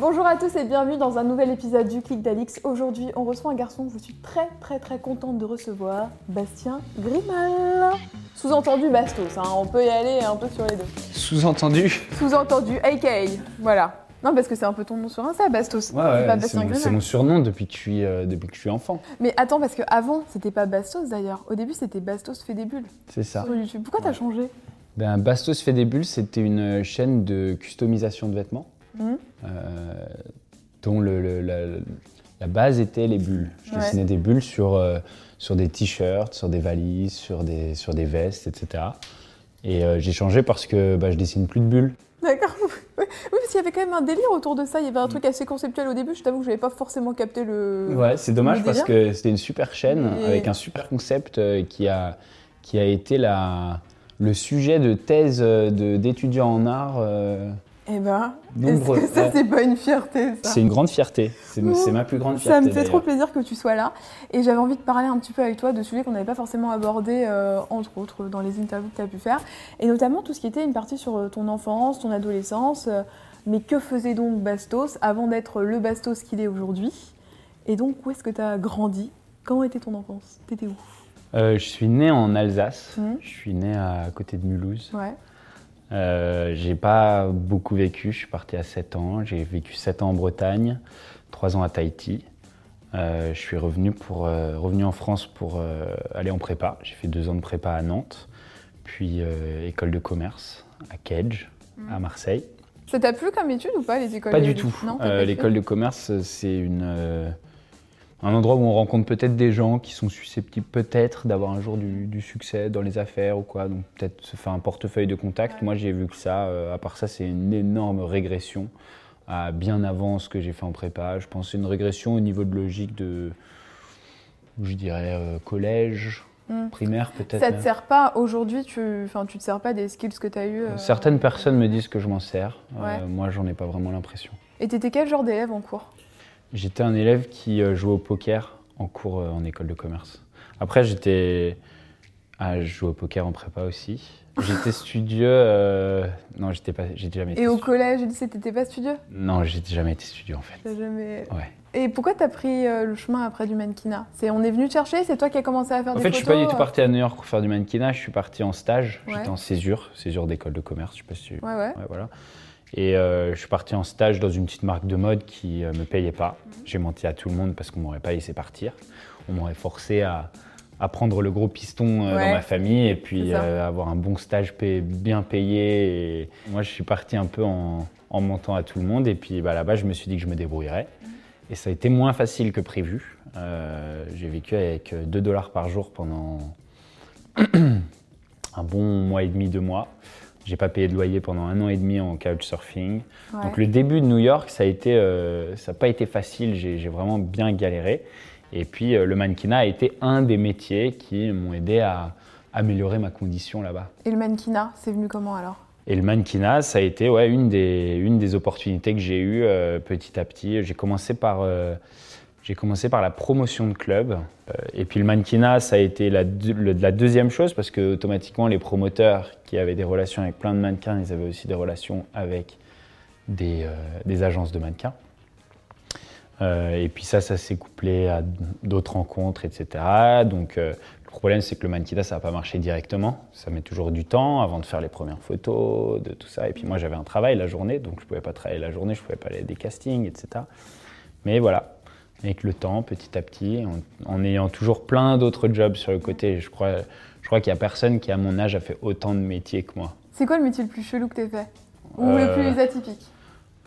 Bonjour à tous et bienvenue dans un nouvel épisode du Clic d'Alix. Aujourd'hui, on reçoit un garçon que je suis très très très contente de recevoir, Bastien Grimal. Sous-entendu Bastos, hein, on peut y aller un peu sur les deux. Sous-entendu Sous-entendu AKA, voilà. Non, parce que c'est un peu ton nom sur Insta, Bastos. Ouais, c'est mon, Grimal. c'est mon surnom depuis que, je suis, euh, depuis que je suis enfant. Mais attends, parce que avant, c'était pas Bastos d'ailleurs. Au début, c'était Bastos fait des bulles C'est ça. sur YouTube. Pourquoi t'as changé? Ben, Bastos fait des bulles, c'était une chaîne de customisation de vêtements Mhm. euh, dont le- le- la, la base était les bulles. Je Ouais. dessinais des bulles sur, euh, sur des t-shirts, sur des valises, sur des, sur des vestes, etc. Et euh, j'ai changé parce que bah, je dessine plus de bulles. D'accord. Oui, parce qu'il y avait quand même un délire autour de ça. Il y avait un truc assez conceptuel au début. Je t'avoue que j'avais pas forcément capté le. Ouais, c'est dommage parce que c'était une super chaîne Et- avec un super concept qui a, qui a été la, le sujet de thèse d'étudiants en art. euh, Eh ben, Nombreux, est-ce que ça ouais. c'est pas une fierté ça c'est une grande fierté. C'est ma plus grande Ça fierté. me fait trop plaisir que tu sois là. Et j'avais envie de parler un petit peu avec toi de sujets qu'on n'avait pas forcément abordés, euh, entre autres, dans les interviews que tu as pu faire. Et notamment tout ce qui était une partie sur euh, ton enfance, ton adolescence. euh, mais que faisait donc Bastos avant d'être le Bastos qu'il est aujourd'hui? Et donc, où est-ce que tu as grandi? Comment était ton enfance? T'étais où? Euh, je suis né en Alsace. Mhm. Je suis né à côté de Mulhouse. Ouais. Euh, j'ai pas beaucoup vécu. Je suis parti à 7 ans. J'ai vécu 7 ans en Bretagne, 3 ans à Tahiti. Euh, je suis revenu, pour, euh, revenu en France pour aller en prépa. J'ai fait deux ans de prépa à Nantes, puis école de commerce à Kedge, à Marseille. Ça t'a plu comme étude ou pas, les écoles Pas de- du tout. Euh, pas fait L'école de commerce, c'est une, un endroit où on rencontre peut-être des gens qui sont susceptibles peut-être d'avoir un jour du, du succès dans les affaires ou quoi. Donc peut-être se faire un portefeuille de contact. Ouais. Moi, j'ai vu que ça. euh, à part ça, c'est une énorme régression à bien avant ce que j'ai fait en prépa. Je pense une régression au niveau de logique de, je dirais, euh, collège, Mm. primaire peut-être. Ça te même. sert pas aujourd'hui, tu, enfin, tu te sers pas des skills que tu as eu Certaines personnes me disent que je m'en sers. Euh, moi, j'en ai pas vraiment l'impression. Et t'étais quel genre d'élève en cours? J'étais un élève qui euh, jouait au poker en cours euh, en école de commerce. Après, j'étais. Ah, je jouais au poker en prépa aussi. J'étais studieux. euh, Non, j'étais pas. J'ai jamais été. Et au studieux. collège et lycée, t'étais pas studieux? Non, j'ai jamais été studieux en fait. T'as jamais... Ouais. Et pourquoi t'as pris euh, le chemin après du mannequinat? C'est on est venu te chercher, c'est toi qui as commencé à faire En des fait, je suis photos pas du tout parti à New York pour faire du mannequinat. Je suis parti en stage. Ouais. J'étais en césure, césure d'école de commerce. Je sais pas si. tu- Ouais, ouais. Ouais, voilà. Et euh, je suis parti en stage dans une petite marque de mode qui ne me payait pas. Mhm. J'ai menti à tout le monde parce qu'on m'aurait pas laissé partir. On m'aurait forcé à, à prendre le gros piston euh, Ouais. dans ma famille et puis euh, avoir un bon stage bien payé. Et moi, je suis parti un peu en, en mentant à tout le monde. Et puis bah, là-bas, je me suis dit que je me débrouillerais. Mhm. Et ça a été moins facile que prévu. Euh, J'ai vécu avec 2 dollars par jour pendant un bon mois et demi, deux mois. J'ai pas payé de loyer pendant un an et demi en couchsurfing. Ouais. Donc le début de New York, ça a été, euh, ça n'a pas été facile. J'ai vraiment bien galéré. Et puis euh, le mannequinat a été un des métiers qui m'ont aidé à améliorer ma condition là-bas. Et le mannequinat, c'est venu comment alors? Et le mannequinat, ça a été ouais, une, des, une des opportunités que j'ai eues euh, petit à petit. J'ai commencé par, j'ai commencé par la promotion de club. Euh, et puis le mannequinat, ça a été la, deuxième chose parce que automatiquement, les promoteurs qui avaient des relations avec plein de mannequins, ils avaient aussi des relations avec des, euh, agences de mannequins. Euh, et puis ça, ça s'est couplé à d'autres rencontres, etc. Donc le problème, c'est que le mannequinat, ça n'a pas marché directement. Ça met toujours du temps avant de faire les premières photos, de tout ça. Et puis moi, j'avais un travail la journée, donc je ne pouvais pas travailler la journée, je ne pouvais pas aller à des castings, etc. Mais voilà, avec le temps, petit à petit, en, en ayant toujours plein d'autres jobs sur le côté, je crois, je crois qu'il n'y a personne qui, à mon âge, a fait autant de métiers que moi. C'est quoi le métier le plus chelou que t'aies fait? Ou Euh, le plus atypique?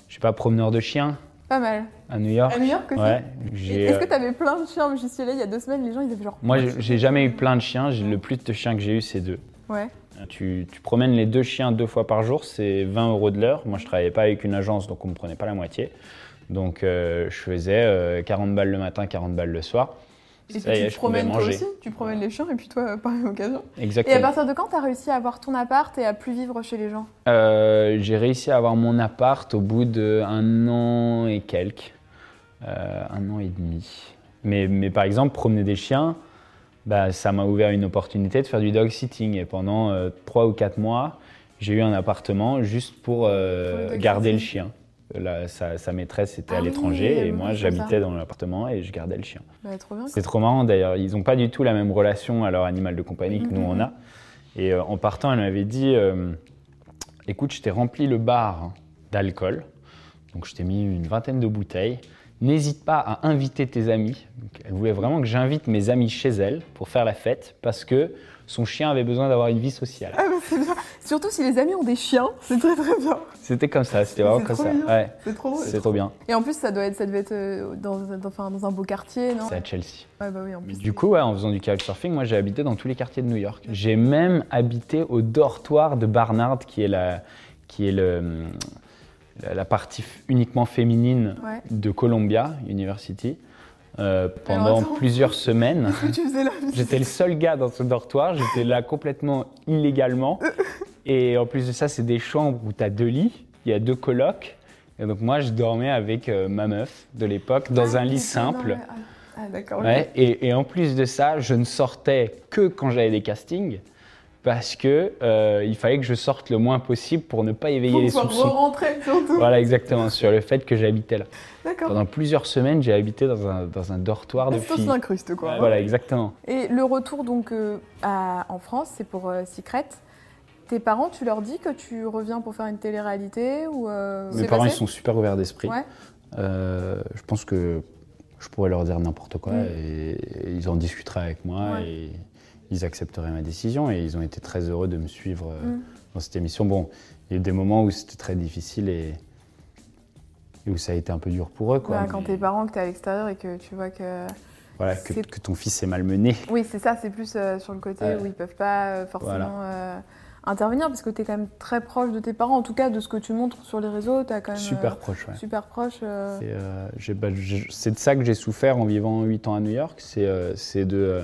Je suis pas promeneur de chiens? Pas mal. à New York? À New York aussi? Ouais. Est-ce que euh, t'avais plein de chiens? J'y suis allée il y a deux semaines, les gens ils avaient genre. Moi, j'ai- jamais eu plein de chiens. Le plus de chiens que j'ai eu, c'est deux. Ouais. Tu, tu promènes les deux chiens deux fois par jour, c'est 20 euros de l'heure. Moi, je travaillais pas avec une agence, donc on me prenait pas la moitié. Donc euh, je faisais euh, 40 balles le matin, 40 balles le soir. Et Ça puis est, tu te promènes toi aussi, tu promènes les chiens et puis toi, par même occasion. Et à Exactement. partir de quand tu as réussi à avoir ton appart et à plus vivre chez les gens? Euh, j'ai réussi à avoir mon appart au bout d'un an et quelques, Euh, un an et demi. Mais, mais par exemple, promener des chiens, bah, ça m'a ouvert une opportunité de faire du dog sitting. Et pendant euh, trois ou quatre mois, j'ai eu un appartement juste pour euh, Pour le dog garder le chien. Là, sa, sa maîtresse était Ah à oui, l'étranger oui, et moi j'habitais dans l'appartement et je gardais le chien. Bah. C'est trop marrant d'ailleurs. Ils n'ont pas du tout la même relation à leur animal de compagnie que nous Mhm. on a. Et euh, en partant, elle m'avait dit euh, Écoute, je t'ai rempli le bar d'alcool. Donc je t'ai mis une vingtaine de bouteilles. N'hésite pas à inviter tes amis. Donc, elle voulait vraiment que j'invite mes amis chez elle pour faire la fête parce que son chien avait besoin d'avoir une vie sociale. Ah bah, c'est bien. Surtout si les amis ont des chiens, c'est très très bien. C'était comme ça, c'était vraiment comme ça. Ouais, C'est trop drôle. c'est trop bien. Et en plus, ça, doit être, ça devait être euh, dans, dans, un beau quartier, non? C'est à Chelsea. Ouais, bah oui, en Mais plus. du coup, ouais, en faisant du couchsurfing, moi j'ai habité dans tous les quartiers de New York. J'ai même habité au dortoir de Barnard, qui est la, qui est le, la, la partie uniquement féminine de Columbia University, euh, pendant plusieurs semaines. J'étais le seul gars dans ce dortoir, j'étais là complètement illégalement. Et en plus de ça, c'est des chambres où tu as deux lits, il y a deux colocs. Et donc moi, je dormais avec euh, ma meuf de l'époque dans Ah, un lit simple. non, ah. Ah, d'accord. et, et en plus de ça, je ne sortais que quand j'avais des castings parce que euh, il fallait que je sorte le moins possible pour ne pas éveiller Pour les soupçons. rentrer surtout. Voilà, exactement, sur le fait que j'habitais là. D'accord. Pendant plusieurs semaines, j'ai habité dans un, dans un dortoir de filles. s'incruste quoi. Ouais, Voilà, exactement. Et le retour donc euh, à- en France, c'est pour euh, Secret. Tes parents, tu leur dis que tu reviens pour faire une télé-réalité ou euh, Mes parents, ils sont super ouverts d'esprit. Ouais. Euh, je pense que je pourrais leur dire n'importe quoi Mm. et, et ils en discuteraient avec moi Ouais. et ils accepteraient ma décision et ils ont été très heureux de me suivre euh, Mm. dans cette émission. Bon, il y a eu des moments où c'était très difficile et, et où ça a été un peu dur pour eux. Quoi, Bah, quand mais tes parents, que tu es à l'extérieur et que tu vois que. voilà, que, ton fils est malmené. Oui, c'est ça, c'est plus euh, sur le côté Ouais. où ils peuvent pas euh, forcément Voilà. euh, intervenir parce que tu es quand même très proche de tes parents. En tout cas, de ce que tu montres sur les réseaux, tu as quand même. Super proche, ouais. super proche. bah, c'est de ça que j'ai souffert en vivant 8 ans à New York. C'est de,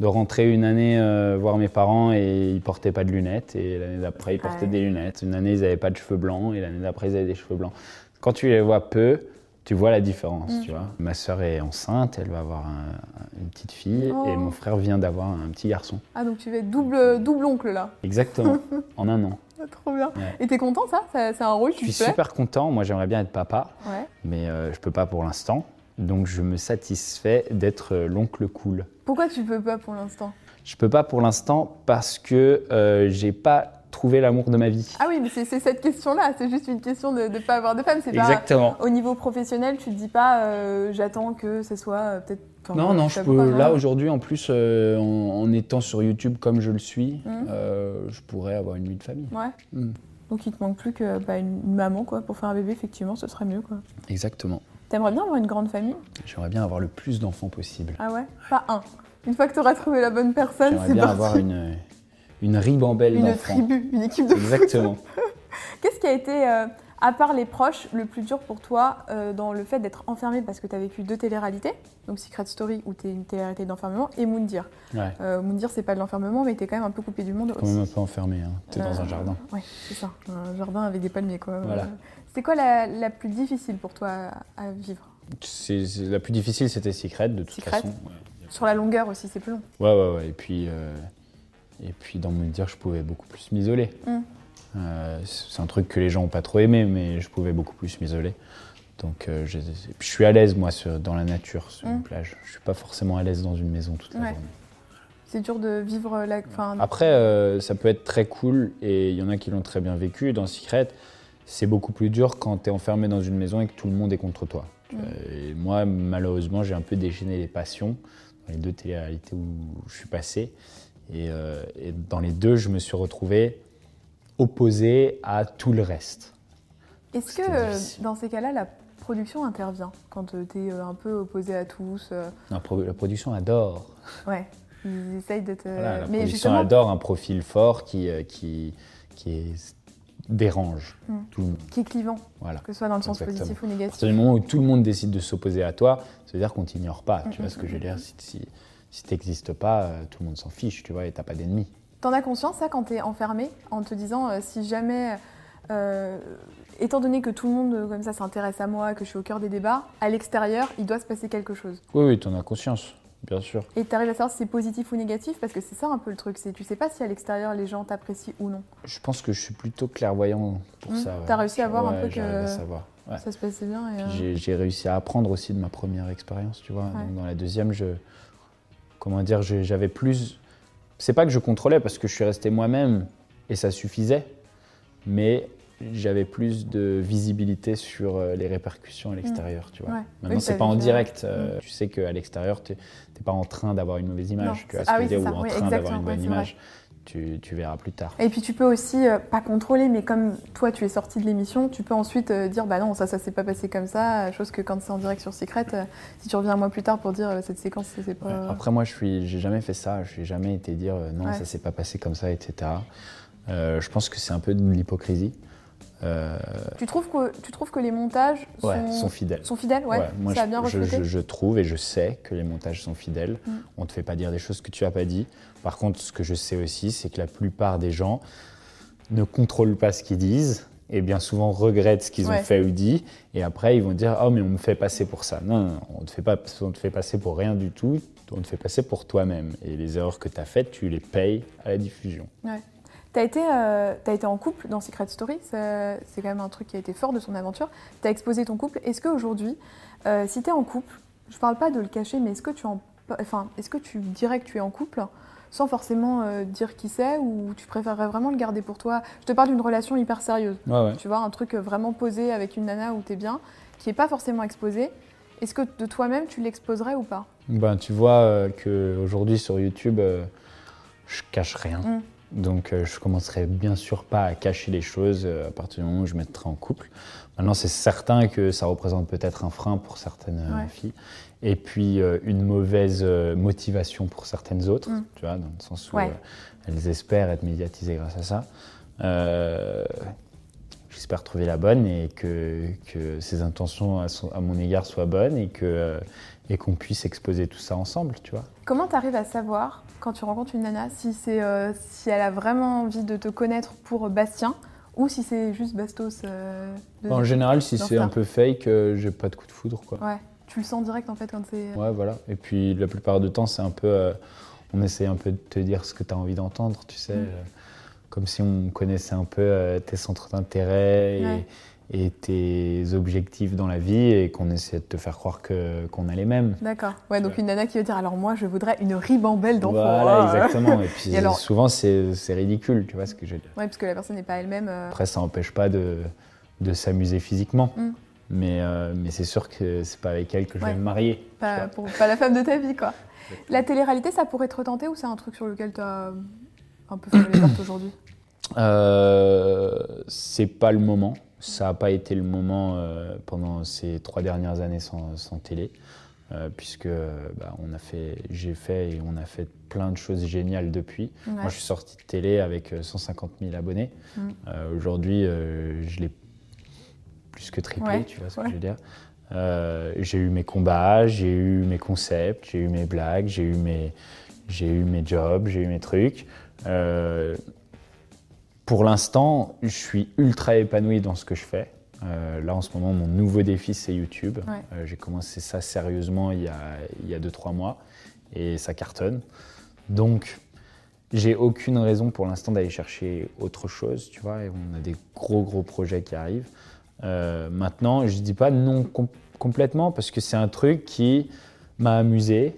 de rentrer une année euh, voir mes parents et ils portaient pas de lunettes. Et l'année d'après, ils portaient Ouais. des lunettes. Une année, ils n'avaient pas de cheveux blancs et l'année d'après, ils avaient des cheveux blancs. Quand tu les vois peu, tu vois la différence. Mm. Tu vois. Ma sœur est enceinte, elle va avoir un- une petite fille Oh. et mon frère vient d'avoir un petit garçon. Ah, donc tu vas être double, double oncle là. Exactement, en un an. Ah, trop bien. Ouais. Et t'es content ça, C'est un rôle Je qui suis te plaît super content. Moi, j'aimerais bien être papa. Ouais. mais euh, je peux pas pour l'instant. Donc je me satisfais d'être euh, l'oncle cool. Pourquoi tu peux pas pour l'instant? Je peux pas pour l'instant parce que euh, j'ai pas trouvé l'amour de ma vie. Ah oui, mais c'est cette question-là. C'est juste une question de ne pas avoir de femme. Pas Exactement. au niveau professionnel, tu te dis pas euh, j'attends que ce soit euh, peut-être. Non, non, je peux. Là aujourd'hui, en plus, en, en étant sur YouTube comme je le suis, euh, je pourrais avoir une vie de famille. Ouais. Mm. Donc il te manque plus que bah, une maman quoi pour faire un bébé. Effectivement, ce serait mieux quoi. Exactement. T'aimerais bien avoir une grande famille? J'aimerais bien avoir le plus d'enfants possible. Ah ouais? Pas un. Une fois que tu auras trouvé la bonne personne, J'aimerais c'est bien parti. avoir une, une ribambelle une tribu, une équipe de. Exactement. Qu'est-ce qui a été, euh, à part les proches, le plus dur pour toi euh, dans le fait d'être enfermé parce que tu as vécu deux téléréalités? Donc Secret Story, où tu es une télé-réalité d'enfermement, et Moondir. Ouais. Euh, Moondir, c'est pas de l'enfermement, mais tu es quand même un peu coupé du monde Quand même un peu enfermé. Hein. T'es dans un Euh, jardin. Ouais, c'est ça. Un jardin avec des palmiers, quoi. Voilà. C'était quoi la, la plus difficile pour toi à, à vivre C'est, c'est- la plus difficile, c'était Secret, de toute Secret. façon. Ouais. Sur la longueur aussi, c'est plus long. Ouais, ouais, ouais. Et puis, euh, et puis dans mon dire, je pouvais beaucoup plus m'isoler. Mm. Euh, c'est un truc que les gens n'ont pas trop aimé, mais je pouvais beaucoup plus m'isoler. Donc, euh, je suis à l'aise, moi, sur- dans la nature, sur une Mm. plage. Je suis pas forcément à l'aise dans une maison toute la Ouais. journée. C'est dur de vivre la. Enfin, Après, euh, ça peut être très cool, et il y en a qui l'ont très bien vécu. Dans Secret, c'est beaucoup plus dur quand tu es enfermé dans une maison et que tout le monde est contre toi. Euh, Et moi, malheureusement, j'ai un peu déchaîné les passions dans les deux téléréalités où je suis passé. Et, euh, et dans les deux, je me suis retrouvé opposé à tout le reste. Est-ce que euh, difficile. dans ces cas-là, la production intervient quand tu es un peu opposé à tous euh, La, pro- la production adore. Ouais, ils essayent de te. Voilà, la Euh, mais production justement, adore un profil fort qui, euh, qui, qui est dérange Mm. tout le monde. Qui est clivant, Voilà. que ce soit dans le sens Exactement. positif ou À négatif. partir du moment où tout le monde décide de s'opposer à toi, ça veut dire qu'on t'ignore pas. Tu Mm, vois ce que je veux dire Si, si, si t'existes pas, euh, tout le monde s'en fiche, tu vois, et t'as pas d'ennemis. T'en as conscience, ça, quand t'es enfermé, en te disant, euh, si jamais, euh, étant donné que tout le monde, comme ça, s'intéresse à moi, que je suis au cœur des débats, à l'extérieur, il doit se passer quelque chose. Oui, oui, t'en as conscience, bien sûr. Et t'arrives à savoir si c'est positif ou négatif, parce que c'est ça un peu le truc, c'est tu sais pas si à l'extérieur, les gens t'apprécient ou non. Je pense que je suis plutôt clairvoyant pour Mm. ça. ouais. T'as réussi à voir un peu que- à savoir. Ouais. Ça se passait bien. Euh, J'ai réussi à apprendre aussi de ma première expérience, tu vois. Donc, dans la deuxième, je, comment dire, j'avais plus. C'est pas que je contrôlais parce que je suis resté moi-même et ça suffisait, mais j'avais plus de visibilité sur euh, les répercussions à l'extérieur, tu vois. Ouais. Maintenant, Oui, c'est pas en direct. euh, Tu sais qu'à l'extérieur, tu n'es pas en train d'avoir une mauvaise image, Non, tu vois ah ce que oui, dire, ou en Oui, train d'avoir une bonne image. Tu, tu verras plus tard. Et puis tu peux aussi, euh, pas contrôler, mais comme toi tu es sorti de l'émission, tu peux ensuite euh, dire bah non, ça, ça s'est pas passé comme ça. Chose que quand c'est en direct sur Secret, euh, si tu reviens un mois plus tard pour dire cette séquence, c'est pas. Ouais, Après, moi, je suis, j'ai jamais fait ça. Je n'ai jamais été dire non, Ouais. ça s'est pas passé comme ça, etc. Je pense que c'est un peu de l'hypocrisie. Euh, Tu, trouves que, tu trouves que les montages sont, ouais, sont fidèles. sont fidèles Ouais, Ouais, moi, ça a je, bien je- reflété je- je trouve et je sais que les montages sont fidèles. Mm. On te fait pas dire des choses que tu as pas dit. Par contre, ce que je sais aussi, c'est que la plupart des gens ne contrôlent pas ce qu'ils disent et bien souvent regrettent ce qu'ils Ouais. ont fait ou dit. Et après, ils vont dire Oh, mais on me fait passer pour ça. Non, non, on ne te, te fait passer pour rien du tout. On te fait passer pour toi-même. Et les erreurs que tu as faites, tu les payes à la diffusion. Tu as, été, euh, t'as été en couple dans Secret Story, c'est quand même un truc qui a été fort de son aventure. Tu as exposé ton couple. Est-ce qu'aujourd'hui, euh, si tu es en couple, je parle pas de le cacher, mais est-ce que, tu en- enfin, est-ce que tu dirais que tu es en couple sans forcément euh, dire qui c'est ou tu préférerais vraiment le garder pour toi? Je te parle d'une relation hyper sérieuse. Ouais, ouais. Tu vois, un truc vraiment posé avec une nana où tu es bien, qui n'est pas forcément exposé. Est-ce que de toi-même, tu l'exposerais ou pas? Ben, tu vois euh, qu'aujourd'hui sur YouTube, euh, je cache rien. Mm. Donc euh, je commencerai bien sûr pas à cacher les choses euh, à partir du moment où je me mettrai en couple. Maintenant, c'est certain que ça représente peut-être un frein pour certaines euh, Ouais. filles. Et puis euh, une mauvaise euh, motivation pour certaines autres, Mm. tu vois, dans le sens où Ouais. elles espèrent être médiatisées grâce à ça. J'espère trouver la bonne et que, que ses intentions à, son- à mon égard soient bonnes et que et qu'on puisse exposer tout ça ensemble, tu vois. Comment tu arrives à savoir, quand tu rencontres une nana, si, c'est, euh, si elle a vraiment envie de te connaître pour Bastien ou si c'est juste Bastos euh, de- En général, si c'est un peu fake, euh, j'ai pas de coup de foudre, quoi. Ouais, tu le sens direct en fait quand c'est. Ouais, voilà. Et puis la plupart du temps, c'est un peu. euh, on essaie un peu de te dire ce que tu as envie d'entendre, tu sais. Mm. euh, comme si on connaissait un peu euh, tes centres d'intérêt et, Ouais. Et tes objectifs dans la vie et qu'on essaie de te faire croire que- qu'on a les mêmes. D'accord. Ouais, donc une nana qui veut dire alors moi je voudrais une ribambelle d'enfants. Voilà, Ah. exactement. Et puis Et alors- souvent, c'est c'est ridicule, tu vois ce que je veux dire. Ouais, parce que la personne n'est pas elle-même. euh, Après, ça n'empêche pas de, de s'amuser physiquement. Mm. Mais, euh, mais c'est sûr que c'est pas avec elle que je Ouais. vais me marier. pour, pas la femme de ta vie quoi. La télé-réalité, ça pourrait te retenter ou c'est un truc sur lequel tu as un peu fermé les portes aujourd'hui? Euh, c'est pas le moment. Ça n'a pas été le moment euh, pendant ces trois dernières années sans, sans télé, euh, puisque bah, on a fait, j'ai fait et on a fait plein de choses géniales depuis. Ouais. Moi, je suis sorti de télé avec euh, 150 000 abonnés. Mm. Euh, Aujourd'hui, euh, je l'ai plus que triplé, Ouais, tu vois ce ouais. que je veux dire. Euh, j'ai eu mes combats, j'ai eu mes concepts, j'ai eu mes blagues, j'ai eu mes, j'ai eu mes jobs, j'ai eu mes trucs. Pour l'instant, je suis ultra épanoui dans ce que je fais. Euh, là, en ce moment, mon nouveau défi, c'est YouTube. Ouais. Euh, j'ai commencé ça sérieusement il y a, il y a 2-3 mois et ça cartonne. Donc, j'ai aucune raison pour l'instant d'aller chercher autre chose, tu vois. Et on a des gros, gros projets qui arrivent. Euh, maintenant, je dis pas non com- complètement parce que c'est un truc qui m'a amusé,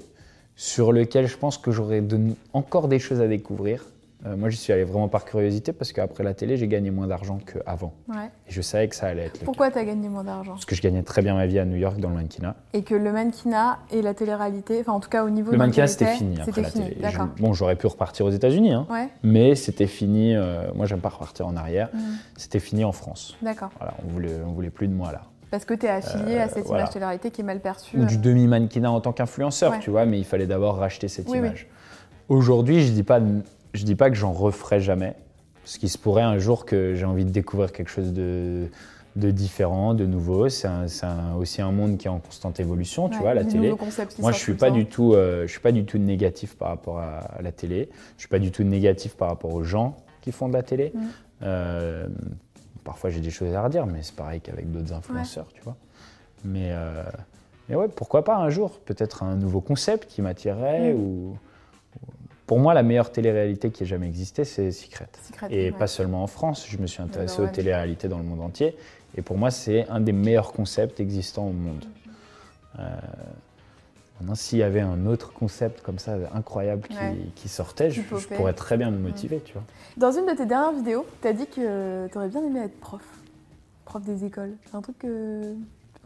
sur lequel je pense que j'aurais de- encore des choses à découvrir. Euh, moi, j'y suis allé vraiment par curiosité parce qu'après la télé, j'ai gagné moins d'argent qu'avant. Ouais. Et je savais que ça allait être le. Pourquoi tu as gagné moins d'argent? Parce que je gagnais très bien ma vie à New York dans le mannequinat. Et que le mannequinat et la télé-réalité, enfin en tout cas au niveau Le mannequinat, c'était fini après la fini, télé. Je- bon, j'aurais pu repartir aux États-Unis, hein, Ouais, mais c'était fini. euh, moi, j'aime pas repartir en arrière. Mm. C'était fini en France. d'accord. Voilà, on voulait, on voulait plus de moi là. Parce que tu es affilié à cette Euh, voilà. image télé-réalité qui est mal perçue. Ou du euh, demi-mannequinat en tant qu'influenceur, Ouais. tu vois, mais il fallait d'abord racheter cette Oui, oui. image. Aujourd'hui, je dis pas, je dis pas que j'en referai jamais, Parce qu'il se pourrait un jour que j'ai envie de découvrir quelque chose de, de différent, de nouveau. C'est aussi un monde qui est en constante évolution, tu Ouais, vois, la télé. Moi, je suis pas du tout, euh, je suis pas du tout négatif par rapport à, à la télé. Je suis pas du tout négatif par rapport aux gens qui font de la télé. Mm. Euh, parfois, j'ai des choses à redire, mais c'est pareil qu'avec d'autres influenceurs, tu vois. Mais, euh, mais ouais, pourquoi pas un jour, peut-être un nouveau concept qui m'attirerait Mm. ou. Pour moi, la meilleure télé-réalité qui ait jamais existé, c'est Secret. Secret, Et ouais. pas seulement en France, je me suis intéressé aux télé-réalités dans le monde entier. Et pour moi, c'est un des meilleurs concepts existants au monde. Euh, maintenant, s'il y avait un autre concept comme ça, incroyable, qui, Ouais. qui sortait, je, pourrais très bien me motiver, tu vois. Dans une de tes dernières vidéos, tu as dit que tu aurais bien aimé être prof. Prof des écoles. C'est un truc que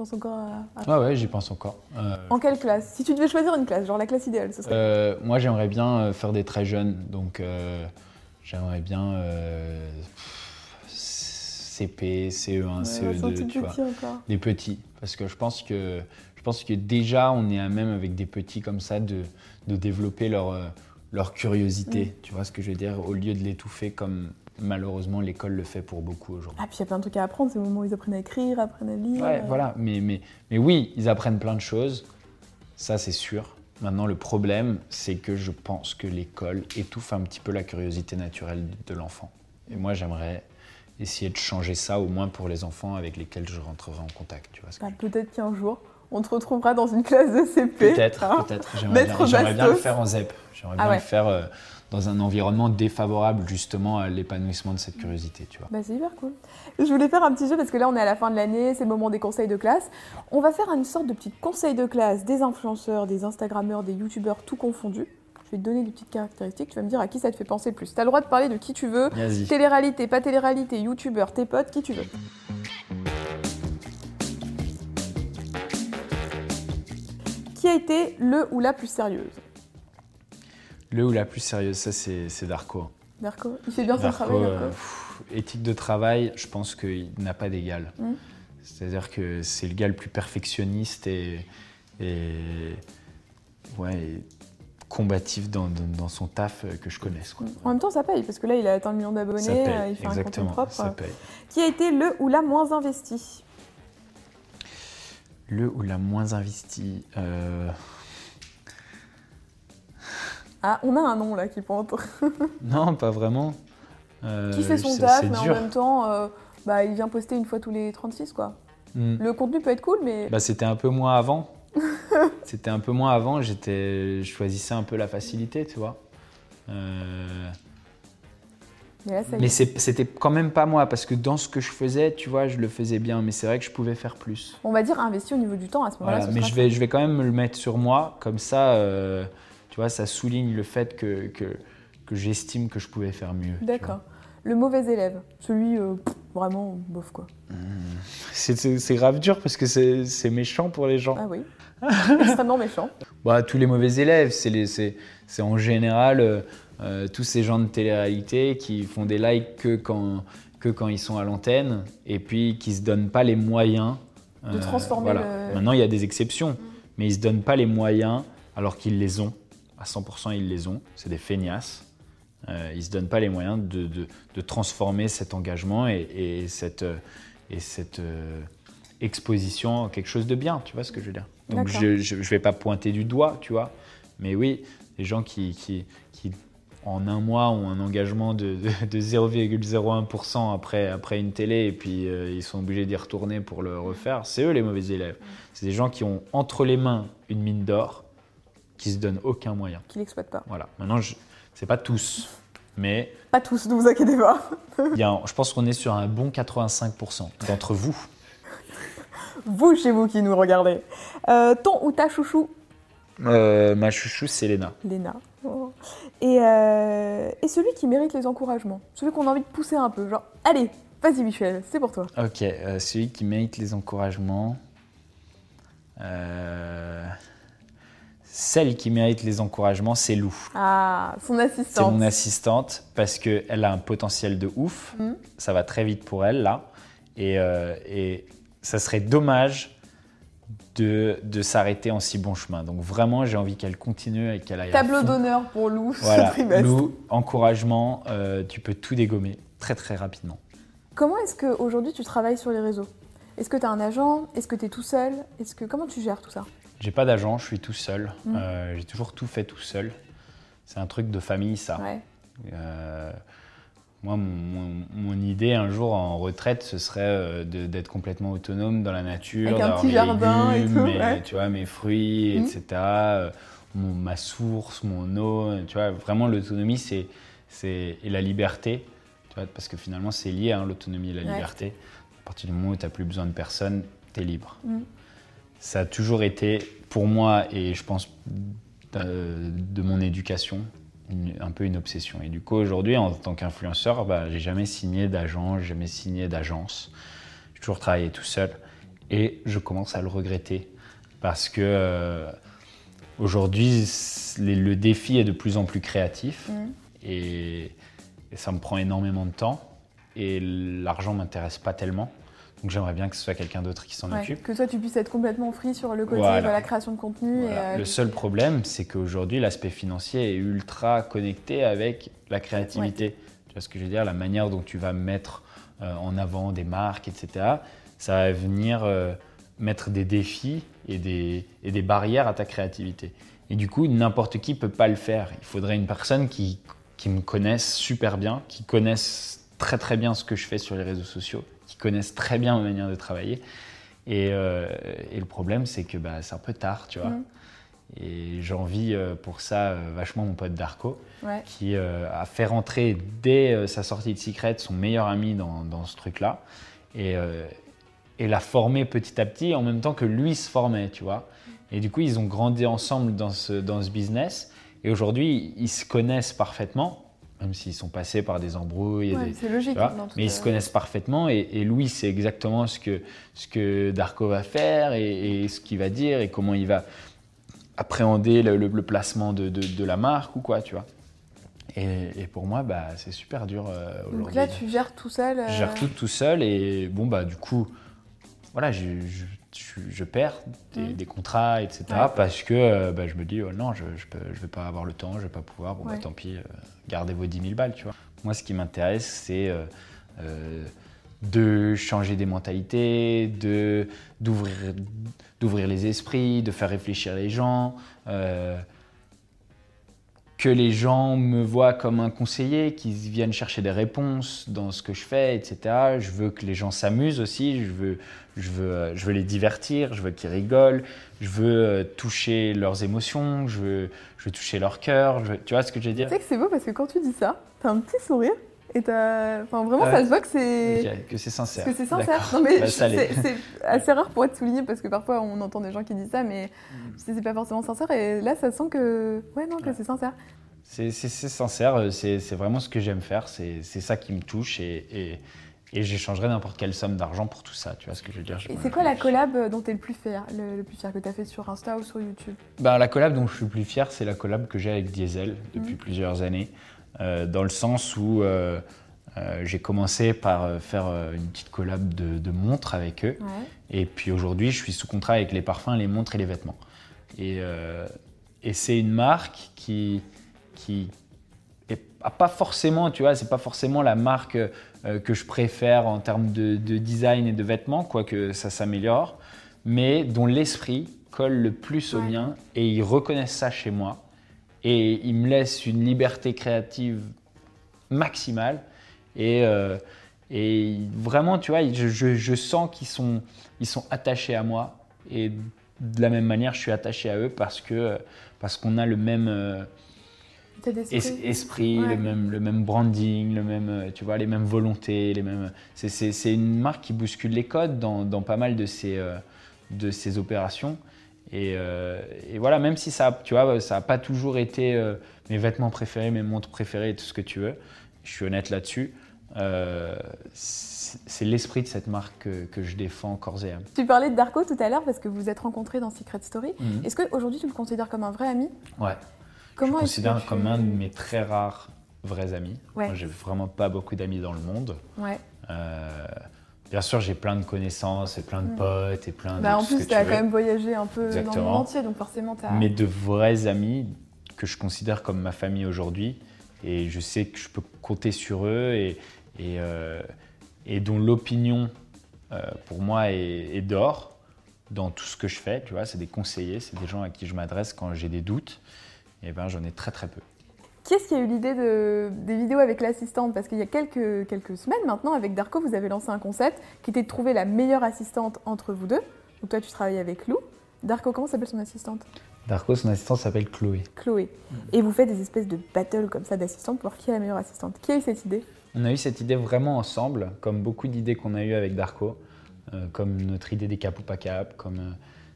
penses encore à. à- Ouais, ouais, j'y pense encore. Euh, En quelle classe? Si tu devais choisir une classe, genre la classe idéale, ce serait. euh, moi, j'aimerais bien euh, faire des très jeunes, donc euh, j'aimerais bien CP, CE1, Ouais, c'est un CE2, tout E tu vois. encore. Des petits, parce que je pense que je pense que déjà on est à même avec des petits comme ça de, de développer leur leur curiosité, Mm. tu vois ce que je veux dire, au lieu de l'étouffer comme malheureusement l'école le fait pour beaucoup aujourd'hui. Ah, puis il y a plein de trucs à apprendre, c'est le moment où ils apprennent à écrire, apprennent à lire. Ouais, euh, voilà. Mais, mais, mais oui, ils apprennent plein de choses. Ça, c'est sûr. Maintenant, le problème, c'est que je pense que l'école étouffe un petit peu la curiosité naturelle de l'enfant. Et moi, j'aimerais essayer de changer ça, au moins pour les enfants avec lesquels je rentrerai en contact. Tu vois Bah, je- peut-être qu'un jour, on te retrouvera dans une classe de CP. Peut-être, hein. peut-être. J'aimerais bien, le faire en ZEP. J'aimerais Ah bien ouais. le faire euh, dans un environnement défavorable, justement, à l'épanouissement de cette curiosité. Tu vois. Bah, c'est hyper cool. Je voulais faire un petit jeu parce que là on est à la fin de l'année, c'est le moment des conseils de classe. On va faire une sorte de petit conseil de classe des influenceurs, des instagrammeurs, des youtubeurs, tout confondu. Je vais te donner des petites caractéristiques, tu vas me dire à qui ça te fait penser le plus. Tu as le droit de parler de qui tu veux, télé-réalité, pas télé-réalité, youtubeur, tes potes, qui tu veux. Qui a été le ou la plus sérieuse? Le ou la plus sérieuse, ça, c'est Darko. Darko Il fait bien son travail, euh, Darko pff, éthique de travail, je pense qu'il n'a pas d'égal. Mm. C'est-à-dire que c'est le gars le plus perfectionniste et, et, ouais, et combatif dans, dans- dans son taf euh, que je connaisse. quoi. En même temps, ça paye parce que là il a atteint le million Ça d'abonnés, paye, euh, il fait un contenu exactement, propre. ça paye. Qui a été le ou la moins investi? Le ou la moins investie euh, Ah, on a un nom là qui pointe. Non, pas vraiment. Euh, qui fait son taf, mais en même temps, euh, bah, il vient poster une fois tous les 36, quoi. Mm. Le contenu peut être cool, mais Bah, c'était un peu moins avant. c'était un peu moins avant. J'étais, je choisissais un peu la facilité, tu vois. Euh, mais Mais c'était quand même pas moi, parce que dans ce que je faisais, tu vois, je le faisais bien, mais c'est vrai que je pouvais faire plus. On va dire investi au niveau du temps à ce moment-là. Voilà, mais je vais, je vais quand même me le mettre sur moi, comme ça, euh, tu vois, ça souligne le fait que, que, que j'estime que je pouvais faire mieux. D'accord. Le mauvais élève, celui euh, pff, vraiment bof, quoi. vois. C'est- grave dur parce que c'est méchant pour les gens. Ah oui. Extrêmement méchant. Bah, tous les mauvais élèves, c'est les- c'est c'est en général euh, euh, tous ces gens de télé-réalité qui font des likes que quand, que quand ils sont à l'antenne et puis qui se donnent pas les moyens. De transformer voilà. le- Maintenant, il y a des exceptions, mais ils se donnent pas les moyens alors qu'ils les ont. À 100%, ils les ont. C'est des feignasses. Euh, ils se donnent pas les moyens de, de- de transformer cet engagement et, et cette, euh, et cette euh, exposition en quelque chose de bien. Tu vois ce que je veux dire? Donc, je, je vais pas pointer du doigt, tu vois. Mais oui, des gens qui, qui, qui, en un mois, ont un engagement de, de, de 0,01% après, après une télé et puis euh, ils sont obligés d'y retourner pour le refaire, c'est eux les mauvais élèves. C'est des gens qui ont entre les mains une mine d'or, qui se donnent aucun moyen. Qu'il exploite pas. Voilà. Maintenant, je, c'est pas tous, mais Pas tous, ne vous inquiétez pas. il y a un- je pense qu'on est sur un bon 85% d'entre vous. Vous, chez vous qui nous regardez. Euh, ton ou ta chouchou? Euh, ma chouchou, c'est Léna. Léna. Oh. Et, euh, et celui qui mérite les encouragements. Celui qu'on a envie de pousser un peu. Genre, allez, vas-y Michel, c'est pour toi. Ok, celui qui mérite les encouragements. Euh, Celle qui mérite les encouragements, c'est Lou. Ah, son C'est assistante. mon assistante parce qu'elle a un potentiel de ouf. Mhm. Ça va très vite pour elle, là. Et, euh, et ça serait dommage de, de s'arrêter en si bon chemin. Donc vraiment, j'ai envie qu'elle continue et qu'elle aille Tableau d'honneur pour Lou Voilà, ce trimestre. Lou, encouragement, euh, tu peux tout dégommer. très très rapidement. Comment est-ce qu'aujourd'hui tu travailles sur les réseaux? Est-ce que tu as un agent? Est-ce que tu es tout seul? Est-ce que Comment tu gères tout ça? J'ai pas d'agent, je suis tout seul. Mm. Euh, j'ai toujours tout fait tout seul. C'est un truc de famille, ça. Ouais. Euh, moi, mon, mon- mon idée un jour en retraite, ce serait euh, d'être complètement autonome dans la nature, Avec un petit mes jardin et légumes, tout, mes- ouais. tu vois, mes fruits, etc. mon- ma source, mon eau, tu vois, vraiment l'autonomie, c'est et la liberté, tu vois, parce que finalement c'est lié, hein, l'autonomie et la Ouais. liberté. À partir du moment où tu n'as plus besoin de personne, tu es libre. Mhm. Ça a toujours été pour moi et je pense euh, de mon éducation une- un peu une obsession. Et du coup, aujourd'hui, en tant qu'influenceur, bah, j'ai jamais signé d'agent, j'ai jamais signé d'agence. J'ai toujours travaillé tout seul. Et je commence à le regretter parce que euh, aujourd'hui, le défi est de plus en plus créatif Mhm. et, et ça me prend énormément de temps. Et l'argent m'intéresse pas tellement. Donc j'aimerais bien que ce soit quelqu'un d'autre qui s'en Ouais, occupe. Que toi tu puisses être complètement free sur le côté Voilà. de la création de contenu. Voilà. Et, euh, Le seul problème, c'est qu'aujourd'hui, l'aspect financier est ultra connecté avec la créativité. Tu vois ce que je veux dire? La manière dont tu vas mettre euh, en avant des marques, etc. Ça va venir euh, mettre des défis et des, et des barrières à ta créativité. Et du coup, n'importe qui peut pas le faire. Il faudrait une personne qui, qui me connaisse super bien, qui connaisse très très bien ce que je fais sur les réseaux sociaux, qui connaisse très bien ma manière de travailler. Et, euh, et le problème, c'est que bah, c'est un peu tard, tu vois. Mhm. Et j'envie euh, pour ça euh, vachement mon pote Darko, ouais. qui euh, a fait rentrer dès sa sortie de Secret son meilleur ami dans, dans ce truc-là. Et, euh, et l'a formé petit à petit en même temps que lui se formait, tu vois. Et du coup, ils ont grandi ensemble dans ce, dans ce business. Et aujourd'hui, ils se connaissent parfaitement, même s'ils sont passés par des embrouilles. Ouais, c'est logique. vois, mais ils se euh, connaissent parfaitement et, et Louis sait exactement ce que, ce que Darko va faire et, et ce qu'il va dire et comment il va appréhender le, le- le placement de, de- de la marque ou quoi, tu vois. Et, et pour moi, bah, c'est super dur euh, Donc aujourd'hui. là tu gères tout seul. euh, Je gère tout tout seul et bon, bah, du coup, voilà, je, je- je- je perds des, des contrats, etc. Ouais. parce que euh, bah, je me dis, oh, non, je ne vais pas avoir le temps, je vais pas pouvoir, bon, bah, tant pis, euh, gardez vos 10 000 balles, tu vois. Moi, ce qui m'intéresse, c'est euh, euh, de changer des mentalités, de d'ouvrir d'ouvrir les esprits, de faire réfléchir les gens, euh, que les gens me voient comme un conseiller, qu'ils viennent chercher des réponses dans ce que je fais, etc. Je veux que les gens s'amusent aussi, je veux, je, veux, je veux les divertir, je veux qu'ils rigolent, je veux euh, toucher leurs émotions, je veux, je veux toucher leur cœur, tu vois ce que je veux dire? Tu sais que c'est beau parce que quand tu dis ça, t'as un petit sourire et. Enfin, vraiment, ça ouais. se voit que c'est. Que c'est sincère. Que c'est sincère. Non, mais Bah, c'est assez rare pour être souligné parce que parfois on entend des gens qui disent ça, mais Mm. c'est pas forcément sincère. Et là, ça sent que. Ouais, non, que Ouais. c'est sincère. C'est sincère, euh, c'est vraiment ce que j'aime faire, c'est ça qui me touche et, et, et j'échangerai n'importe quelle somme d'argent pour tout ça, tu vois ce que je veux dire? Et c'est quoi la collab dont t'es le plus fier, le, le plus fier que t'as fait sur Insta ou sur YouTube? Ben, La collab dont je suis le plus fier, c'est la collab que j'ai avec Diesel depuis Mhm. plusieurs années, euh, dans le sens où euh, euh, j'ai commencé par euh, faire euh, une petite collab de, de montres avec eux. Ouais. Et puis aujourd'hui, je suis sous contrat avec les parfums, les montres et les vêtements. Et, euh, et c'est une marque qui, qui est pas forcément, tu vois, c'est pas forcément la marque euh, que je préfère en termes de, de design et de vêtements, quoique ça s'améliore, mais dont l'esprit colle le plus au mien et ils reconnaissent ça chez moi. Et ils me laissent une liberté créative maximale. Et, euh, et vraiment, tu vois, je, je- je sens qu'ils sont, ils sont attachés à moi. Et de la même manière, je suis attaché à eux parce que parce qu'on a le même euh, esprit, Ouais. le, même, le même branding, le même, euh, tu vois, les mêmes volontés. Les mêmes... c'est, une marque qui bouscule les codes dans, dans pas mal de ces, euh, de ces opérations. Et, euh, et voilà, même si ça, tu vois, ça n'a pas toujours été euh, mes vêtements préférés, mes montres préférées, tout ce que tu veux, je suis honnête là-dessus. euh, c'est l'esprit de cette marque que, que je défends corps et âme. Tu parlais de Darko tout à l'heure parce que vous êtes rencontrés dans Secret Story. Mhm. Est-ce qu'aujourd'hui tu le considères comme un vrai ami? Ouais. Comment je que considère tu- comme un de mes très rares vrais amis. Ouais. Moi, j'ai vraiment pas beaucoup d'amis dans le monde. Ouais. Euh, bien sûr, j'ai plein de connaissances et plein de Mm. potes et plein de Bah, en plus, tu as quand même voyagé un peu dans le monde entier, donc forcément, tu as. Mais de vrais amis que je considère comme ma famille aujourd'hui. Et je sais que je peux compter sur eux et, et, et dont l'opinion, pour moi, est, d'or dans tout ce que je fais. Tu vois, c'est des conseillers, c'est des gens à qui je m'adresse quand j'ai des doutes. Et ben, j'en ai très très peu. Qui est-ce qui a eu l'idée de, des vidéos avec l'assistante? Parce qu'il y a quelques, quelques semaines maintenant, avec Darko, vous avez lancé un concept qui était de trouver la meilleure assistante entre vous deux. Donc toi, tu travailles avec Lou. Darko, comment s'appelle son assistante? Darko, son assistante s'appelle Chloé. Chloé. Et vous faites des espèces de battles comme ça d'assistantes pour voir qui est la meilleure assistante. Qui a eu cette idée? On a eu cette idée vraiment ensemble, comme beaucoup d'idées qu'on a eues avec Darko, euh, comme notre idée des cap ou pas cap, comme euh,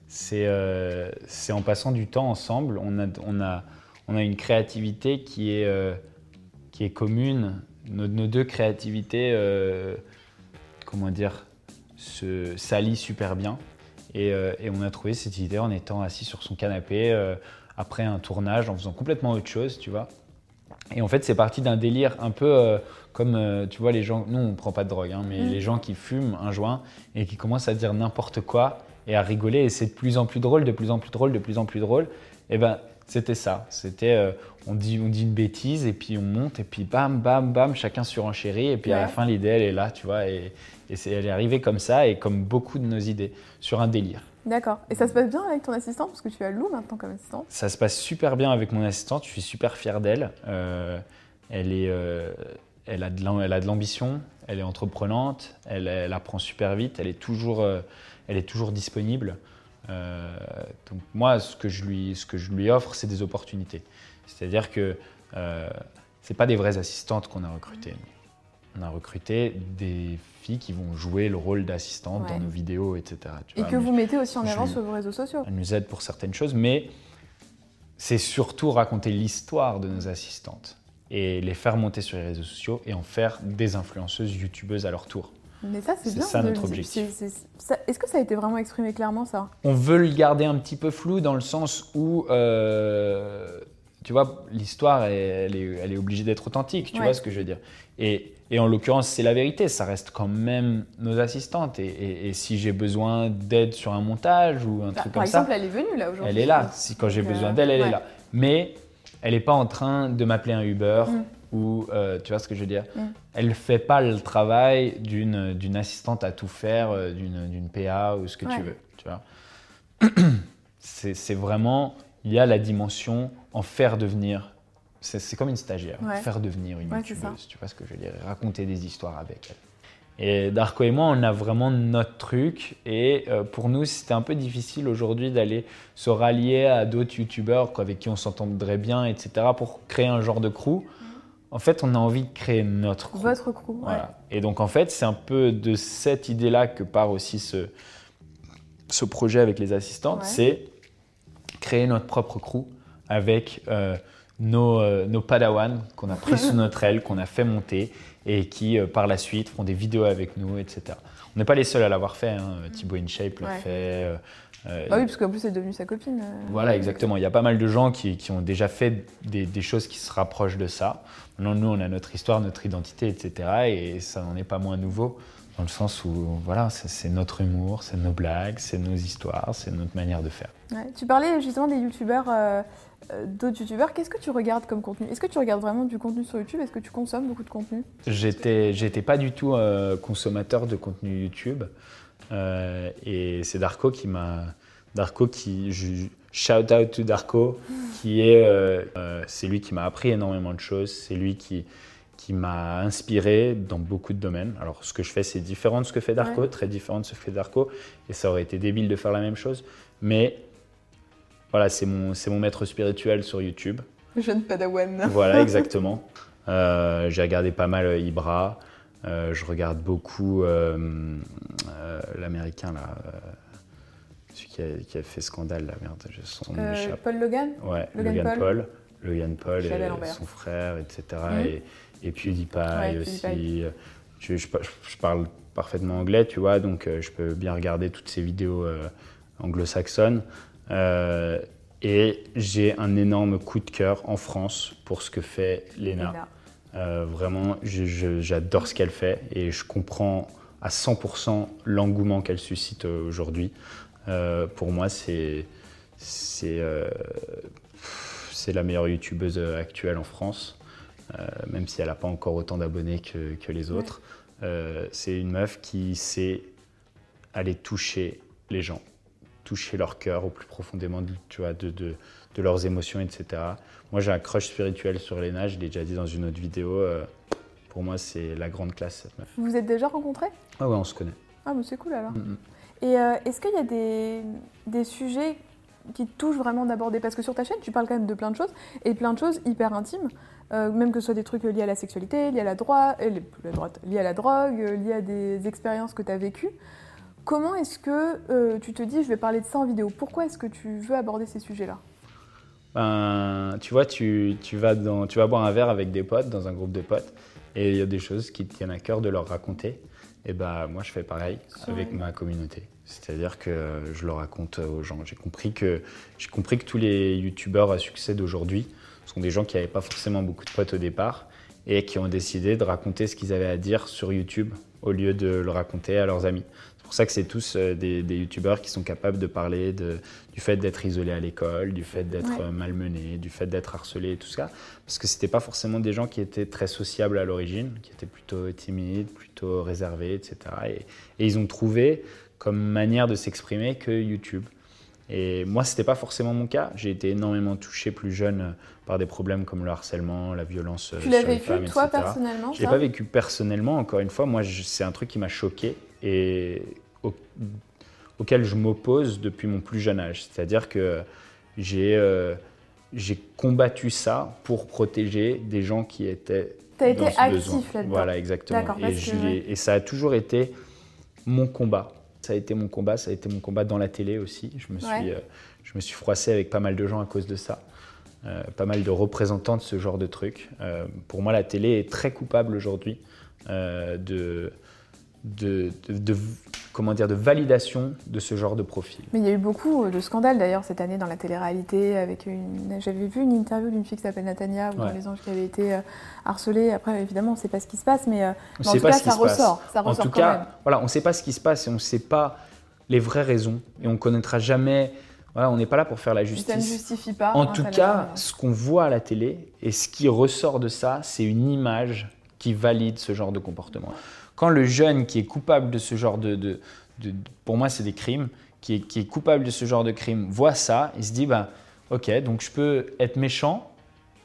c'est euh, c'est en passant du temps ensemble, on a, on a, on a une créativité qui est, qui est commune. Nos, nos deux créativités, comment dire, se s'allient super bien. Euh, et, on a trouvé cette idée en étant assis sur son canapé euh, après un tournage, en faisant complètement autre chose, tu vois. Et en fait, c'est parti d'un délire un peu euh, comme, tu vois, les gens, nous, on prend pas de drogue, hein, mais mm. les gens qui fument un joint et qui commencent à dire n'importe quoi et à rigoler, et c'est de plus en plus drôle, de plus en plus drôle, de plus en plus drôle. Et ben, c'était ça. C'était, on, dit, on dit une bêtise, et puis on monte, et puis bam, bam, bam, chacun surenchérit, et puis à la fin, l'idée, elle est là, tu vois. Et, et elle est arrivée comme ça et comme beaucoup de nos idées, sur un délire. D'accord. Et ça se passe bien avec ton assistante Parce que tu as Lou maintenant comme assistante. Ça se passe super bien avec mon assistante. Je suis super fier d'elle. Euh, elle, est, euh, elle a de l'ambition, elle est entreprenante, elle, elle, apprend super vite, elle est toujours, euh, elle est toujours disponible. Donc moi, ce que je lui, ce que je lui offre, c'est des opportunités. C'est-à-dire que c'est pas des vraies assistantes qu'on a recrutées on a recruté des filles qui vont jouer le rôle d'assistante dans nos vidéos, etc. et que vous mettez aussi en avant sur vos réseaux sociaux. Elles nous aident pour certaines choses, mais c'est surtout raconter l'histoire de nos assistantes et les faire monter sur les réseaux sociaux et en faire des influenceuses youtubeuses à leur tour. Mais ça, c'est bien. ça notre objectif. Est-ce que ça a été vraiment exprimé clairement, ça? On veut le garder un petit peu flou dans le sens où, euh, tu vois, l'histoire, elle, est, obligée d'être authentique, tu vois ce que je veux dire? Et et en l'occurrence, c'est la vérité, ça reste quand même nos assistantes. Et, si j'ai besoin d'aide sur un montage ou un bah, truc comme ça. Par exemple, elle est venue là aujourd'hui. Elle est là. Si, quand j'ai besoin d'elle, elle est là. Mais elle n'est pas en train de m'appeler un Uber mm. Ou, euh, tu vois ce que je veux dire? Mm. Elle ne fait pas le travail d'une assistante à tout faire, euh, d'une PA ou ce que tu veux. Tu vois? C'est vraiment, il y a la dimension en faire devenir c'est comme une stagiaire, faire devenir une youtubeuse, tu vois ce que je veux dire, raconter des histoires avec elle. Et Darko et moi, on a vraiment notre truc. Et euh, pour nous, c'était un peu difficile aujourd'hui d'aller se rallier à d'autres youtubeurs avec qui on s'entendrait bien, etc., pour créer un genre de crew. En fait, on a envie de créer notre crew. Votre crew, voilà. Et donc, en fait, c'est un peu de cette idée-là que part aussi ce, ce projet avec les assistantes. C'est créer notre propre crew avec euh, nos, euh, nos padawans qu'on a pris sous notre aile, qu'on a fait monter et qui euh, par la suite font des vidéos avec nous, etc. On n'est pas les seuls à l'avoir fait. Hein. Thibaut InShape l'a fait. Euh, ah oui, parce qu'en plus, c'est devenu sa copine. voilà, exactement. Il y a pas mal de gens qui, qui ont déjà fait des, des, choses qui se rapprochent de ça. Maintenant, nous, on a notre histoire, notre identité, etc. Et ça n'en est pas moins nouveau, dans le sens où, voilà, c'est notre humour, c'est nos blagues, c'est nos histoires, c'est notre manière de faire. Tu parlais justement des youtubeurs euh, d'autres youtubeurs, qu'est-ce que tu regardes comme contenu? Est-ce que tu regardes vraiment du contenu sur YouTube? Est-ce que tu consommes beaucoup de contenu? J'étais, j'étais pas du tout euh, consommateur de contenu YouTube. Euh, et c'est Darko qui m'a. Darko qui. shout out to Darko, qui est. c'est lui qui m'a appris énormément de choses. C'est lui qui, qui m'a inspiré dans beaucoup de domaines. Alors, ce que je fais, c'est différent de ce que fait Darko, très différent de ce que fait Darko. Et ça aurait été débile de faire la même chose. Mais voilà, c'est mon, c'est mon maître spirituel sur YouTube. Jeune padawan. Voilà, exactement. Euh, j'ai regardé pas mal euh, Ibra. Euh, je regarde beaucoup l'américain, là. celui qui a, qui a, fait scandale, la merde. Son Paul Logan Ouais, Logan, Paul. Logan Paul et son frère, etc. Mhm. Et, et PewDiePie aussi. Je, je, je, parle parfaitement anglais, tu vois, donc je peux bien regarder toutes ces vidéos anglo-saxonnes. Euh, et j'ai un énorme coup de cœur en France pour ce que fait Léna. Euh, vraiment, j'adore ce qu'elle fait et je comprends à 100% l'engouement qu'elle suscite aujourd'hui. Euh, pour moi, c'est c'est la meilleure youtubeuse actuelle en France. même si elle n'a pas encore autant d'abonnés que, les autres. c'est une meuf qui sait aller toucher les gens, toucher leur cœur au plus profondément tu vois, de, de, de leurs émotions, etc. Moi, j'ai un crush spirituel sur Léna, je l'ai déjà dit dans une autre vidéo. Euh, pour moi, c'est la grande classe, cette meuf. Vous vous êtes déjà rencontrés? Ah ouais, on se connaît. Ah, mais c'est cool alors. Mm. Et euh, est-ce qu'il y a des, des sujets qui te touchent vraiment d'aborder? Parce que sur ta chaîne, tu parles quand même de plein de choses, et plein de choses hyper intimes, euh, même que ce soit des trucs liés à la sexualité, liés à la, droite, la droite, liés à la drogue, liés à des expériences que tu as vécues. Comment est-ce que euh, tu te dis, je vais parler de ça en vidéo? Pourquoi est-ce que tu veux aborder ces sujets-là? Ben, Tu vois, tu, vas dans, tu vas boire un verre avec des potes, dans un groupe de potes, et il y a des choses qui te tiennent à cœur de leur raconter. Et ben, moi, je fais pareil avec ma communauté. C'est-à-dire que je le raconte aux gens. J'ai compris que, j'ai compris que tous les youtubeurs à succès d'aujourd'hui sont des gens qui n'avaient pas forcément beaucoup de potes au départ et qui ont décidé de raconter ce qu'ils avaient à dire sur YouTube au lieu de le raconter à leurs amis. C'est pour ça que c'est tous euh, des, youtubeurs qui sont capables de parler de, du fait d'être isolé à l'école, du fait d'être euh, malmené, du fait d'être harcelé et tout ça. Parce que ce n'étaient pas forcément des gens qui étaient très sociables à l'origine, qui étaient plutôt timides, plutôt réservés, etc. Et, et ils ont trouvé comme manière de s'exprimer que YouTube. Et moi, ce n'était pas forcément mon cas. J'ai été énormément touché plus jeune euh, par des problèmes comme le harcèlement, la violence tu sur les femmes, toi, personnellement Je ne l'ai pas vécu personnellement, encore une fois. Moi, c'est un truc qui m'a choqué et auquel je m'oppose depuis mon plus jeune âge. C'est-à-dire que j'ai euh, j'ai combattu ça pour protéger des gens qui étaient Tu as été actif là-dedans Voilà, exactement. Et, et, ça a toujours été mon combat. Ça a été mon combat, ça a été mon combat dans la télé aussi. Je me suis, euh, je me suis froissé avec pas mal de gens à cause de ça. Euh, pas mal de représentants de ce genre de trucs. pour moi, la télé est très coupable aujourd'hui de, de, comment dire, de validation de ce genre de profil. Mais il y a eu beaucoup de scandales d'ailleurs cette année dans la télé-réalité. Avec une... J'avais vu une interview d'une fille qui s'appelle Natania ou dans Les Anges qui avait été euh, harcelée. Après, évidemment, on ne sait pas ce qui se passe, mais euh, en tout cas, ça ressort. ça en tout cas, voilà, on ne sait pas ce qui se passe et on ne sait pas les vraies raisons et on ne connaîtra jamais. Voilà, on n'est pas là pour faire la justice. Ça ne justifie pas. En hein, tout cas, ce qu'on voit à la télé et ce qui ressort de ça, c'est une image qui valide ce genre de comportement. Quand le jeune qui est coupable de ce genre de, pour moi c'est des crimes, qui est, coupable de ce genre de crime voit ça, il se dit bah ok donc je peux être méchant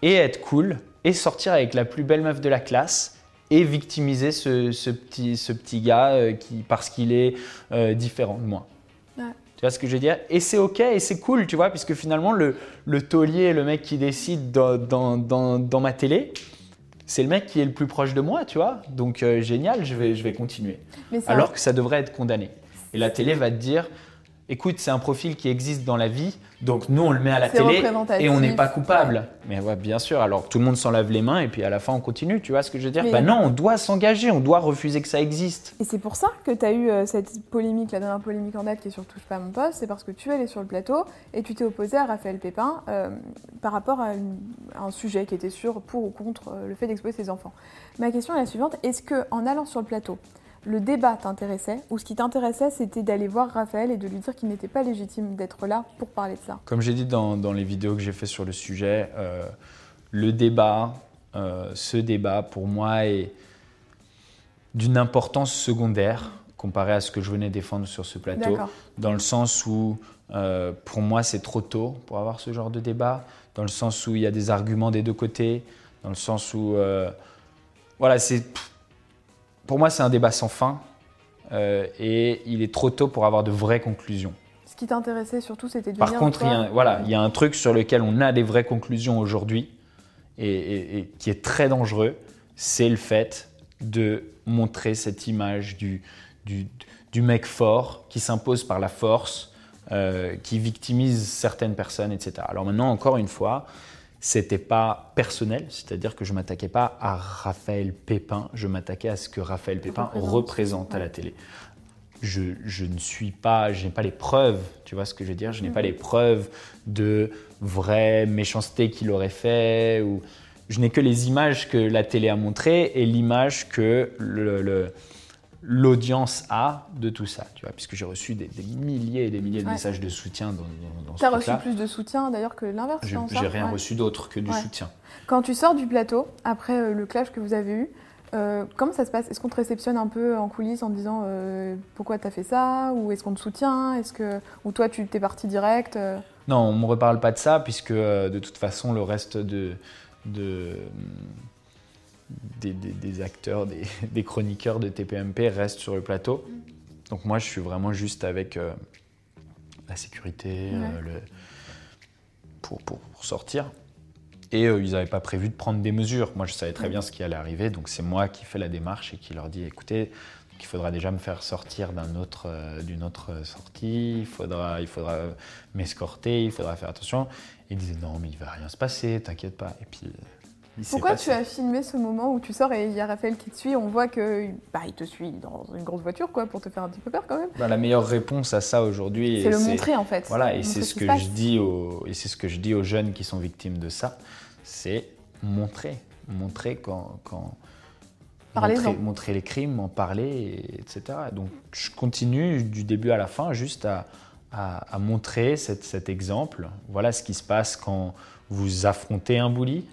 et être cool et sortir avec la plus belle meuf de la classe et victimiser ce, petit, ce petit gars euh, qui, parce qu'il est euh, différent de moi. Tu vois ce que je veux dire? Et c'est ok et c'est cool, tu vois, puisque finalement le, le taulier, le mec qui décide dans, dans, dans ma télé, c'est le mec qui est le plus proche de moi, tu vois. Donc euh, génial, je vais, je vais continuer. Alors que ça devrait être condamné. Et la télé va te dire, écoute, c'est un profil qui existe dans la vie, donc nous on le met à la télé et on n'est pas coupable. Mais ouais, bien sûr, alors tout le monde s'en lave les mains et puis à la fin on continue, tu vois ce que je veux dire Ben non, on doit s'engager, on doit refuser que ça existe. Et c'est pour ça que tu as eu euh, cette polémique, la dernière polémique en date qui est sur Touche pas mon poste, c'est parce que tu es allé sur le plateau et tu t'es opposé à Raphaël Pépin euh, par rapport à, un sujet qui était sur pour ou contre euh, le fait d'exposer ses enfants. Ma question est la suivante, est-ce que en allant sur le plateau, le débat t'intéressait ou ce qui t'intéressait c'était d'aller voir Raphaël et de lui dire qu'il n'était pas légitime d'être là pour parler de ça. Comme j'ai dit dans, les vidéos que j'ai fait sur le sujet, euh, le débat, euh, ce débat pour moi est d'une importance secondaire comparé à ce que je venais défendre sur ce plateau, dans le sens où euh, pour moi c'est trop tôt pour avoir ce genre de débat, dans le sens où il y a des arguments des deux côtés, dans le sens où voilà c'est pour moi, c'est un débat sans fin euh, et il est trop tôt pour avoir de vraies conclusions. Ce qui t'intéressait surtout, c'était de Par contre, il y, a, voilà, il y a un truc sur lequel on a des vraies conclusions aujourd'hui et, qui est très dangereux, c'est le fait de montrer cette image du, du, mec fort qui s'impose par la force, euh, qui victimise certaines personnes, etc. Alors maintenant, encore une fois, c'était pas personnel, c'est-à-dire que je m'attaquais pas à Raphaël Pépin, je m'attaquais à ce que Raphaël Pépin représente, à la télé. Je, ne suis pas, je n'ai pas les preuves, tu vois ce que je veux dire, je n'ai pas mhm. les preuves de vraie méchanceté qu'il aurait fait, ou je n'ai que les images que la télé a montrées et l'image que le, l'audience a de tout ça, tu vois, puisque j'ai reçu des, des milliers et des milliers de Ouais. messages de soutien dans, dans, dans ce Tu as reçu plus de soutien d'ailleurs que l'inverse. J'ai rien Ouais. reçu d'autre que du Ouais. soutien. Quand tu sors du plateau, après euh, le clash que vous avez eu, euh, comment ça se passe? Est-ce qu'on te réceptionne un peu en coulisses en te disant euh, pourquoi t'as fait ça Ou est-ce qu'on te soutient? Est-ce que Ou toi tu t'es parti direct euh? Non, on ne me reparle pas de ça, puisque de toute façon, le reste de, de- des, des- des acteurs, des, des chroniqueurs de TPMP restent sur le plateau. Donc moi, je suis vraiment juste avec euh, la sécurité euh, le- pour, pour- pour sortir. Et euh, ils n'avaient pas prévu de prendre des mesures. Moi, je savais très bien ce qui allait arriver, donc c'est moi qui fais la démarche et qui leur dis, écoutez, il faudra déjà me faire sortir d'un autre, euh, d'une autre sortie, il faudra, il faudra m'escorter, il faudra faire attention. Ils disaient non, mais il va rien se passer, t'inquiète pas. Et puis, Pourquoi tu as filmé ce moment où tu sors et il y a Raphaël qui te suit On voit que bah, il te suit dans une grosse voiture quoi pour te faire un petit peu peur quand même. Bah, La meilleure réponse à ça aujourd'hui, C'est le montrer en fait. Voilà, et c'est ce que passe. je dis aux, et c'est ce que je dis aux jeunes qui sont victimes de ça, c'est montrer, montrer quand, quand montrer, montrer les crimes, en parler, et- etc. Donc je continue du début à la fin juste à, à- à montrer cette- cet exemple. Voilà ce qui se passe quand vous affrontez un bully.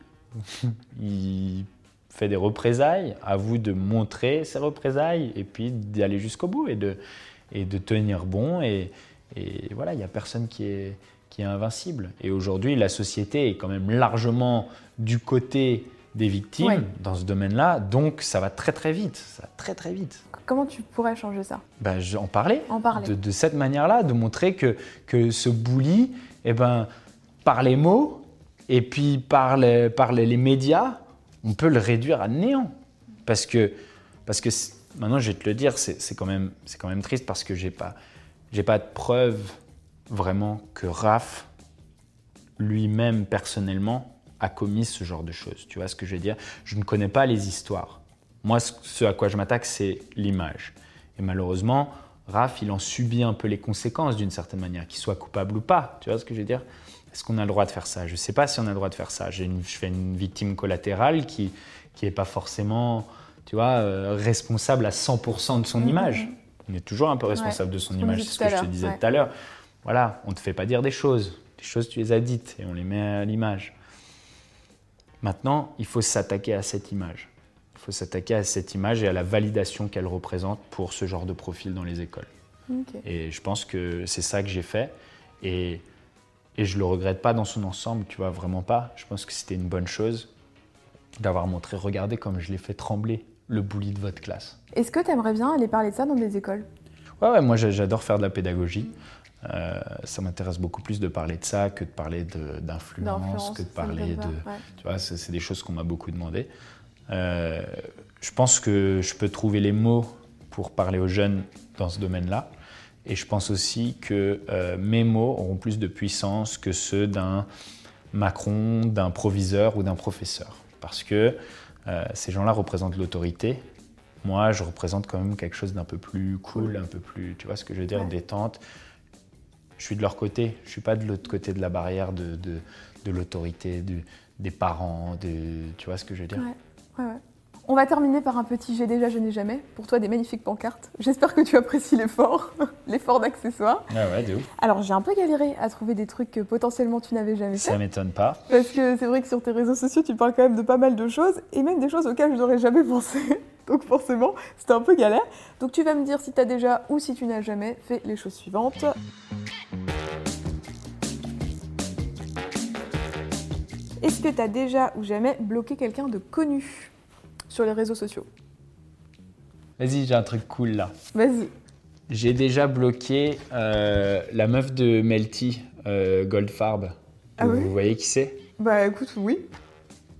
Il fait des représailles, à vous de montrer ces représailles et puis d'aller jusqu'au bout et de, et de tenir bon. Et, et voilà, il n'y a personne qui est, qui est invincible. Et aujourd'hui, la société est quand même largement du côté des victimes Ouais. dans ce domaine-là, donc ça va très très vite, ça va très très vite. Comment tu pourrais changer ça? Ben, je- en parler, En parler. de, de cette manière-là, de montrer que, que ce bully, eh ben, par les mots et puis par les, par les, médias, on peut le réduire à néant. Parce que, parce que maintenant, je vais te le dire, c'est quand, même- quand même triste parce que j'ai pas, pas de preuve vraiment que Raph, lui-même personnellement, a commis ce genre de choses. Tu vois ce que je veux dire? Je ne connais pas les histoires. Moi, ce à quoi je m'attaque, c'est l'image. Et malheureusement, Raph, il en subit un peu les conséquences d'une certaine manière, qu'il soit coupable ou pas. Tu vois ce que je veux dire? Est-ce qu'on a le droit de faire ça? Je ne sais pas si on a le droit de faire ça. Une- je fais une victime collatérale qui n'est pas forcément tu vois, euh, responsable à 100% de son Mhm. image. On est toujours un peu responsable de son image, c'est ce que je te disais ouais. tout à l'heure. Voilà, on ne te fait pas dire des choses. Des choses, tu les as dites et on les met à l'image. Maintenant, il faut s'attaquer à cette image. Il faut s'attaquer à cette image et à la validation qu'elle représente pour ce genre de profil dans les écoles. Et je pense que c'est ça que j'ai fait. Et, et je le regrette pas dans son ensemble, tu vois, vraiment pas. Je pense que c'était une bonne chose d'avoir montré, regardez comme je l'ai fait trembler le bully de votre classe. Est-ce que tu aimerais bien aller parler de ça dans des écoles? Ouais, ouais, moi j'a- j'adore faire de la pédagogie. Euh, ça m'intéresse beaucoup plus de parler de ça que de parler d'influence, que de parler de... ouais. Tu vois, c'est c'est des choses qu'on m'a beaucoup demandé. Euh, je pense que je peux trouver les mots pour parler aux jeunes dans ce domaine-là. Et je pense aussi que euh, mes mots auront plus de puissance que ceux d'un Macron, d'un proviseur ou d'un professeur. Parce que euh, ces gens-là représentent l'autorité. Moi, je représente quand même quelque chose d'un peu plus cool, un peu plus, tu vois ce que je veux dire, Ouais. détente. Je suis de leur côté. Je suis pas de l'autre côté de la barrière de, de, de l'autorité, des parents, de, tu vois ce que je veux dire. Ouais, ouais, ouais. On va terminer par un petit j'ai déjà, je n'ai jamais. Pour toi, des magnifiques pancartes. J'espère que tu apprécies l'effort, l'effort d'accessoires. Ah ouais, de ouf. Alors, j'ai un peu galéré à trouver des trucs que potentiellement tu n'avais jamais fait. Ça m'étonne pas. Parce que c'est vrai que sur tes réseaux sociaux, tu parles quand même de pas mal de choses, et même des choses auxquelles je n'aurais jamais pensé. Donc forcément, c'était un peu galère. Donc tu vas me dire si tu as déjà ou si tu n'as jamais fait les choses suivantes. Est-ce que tu as déjà ou jamais bloqué quelqu'un de connu? Sur les réseaux sociaux Vas-y, j'ai un truc cool là. Vas-y. J'ai déjà bloqué euh, la meuf de Melty, euh, Goldfarb. Ah vous, oui vous voyez qui c'est? Bah écoute, oui.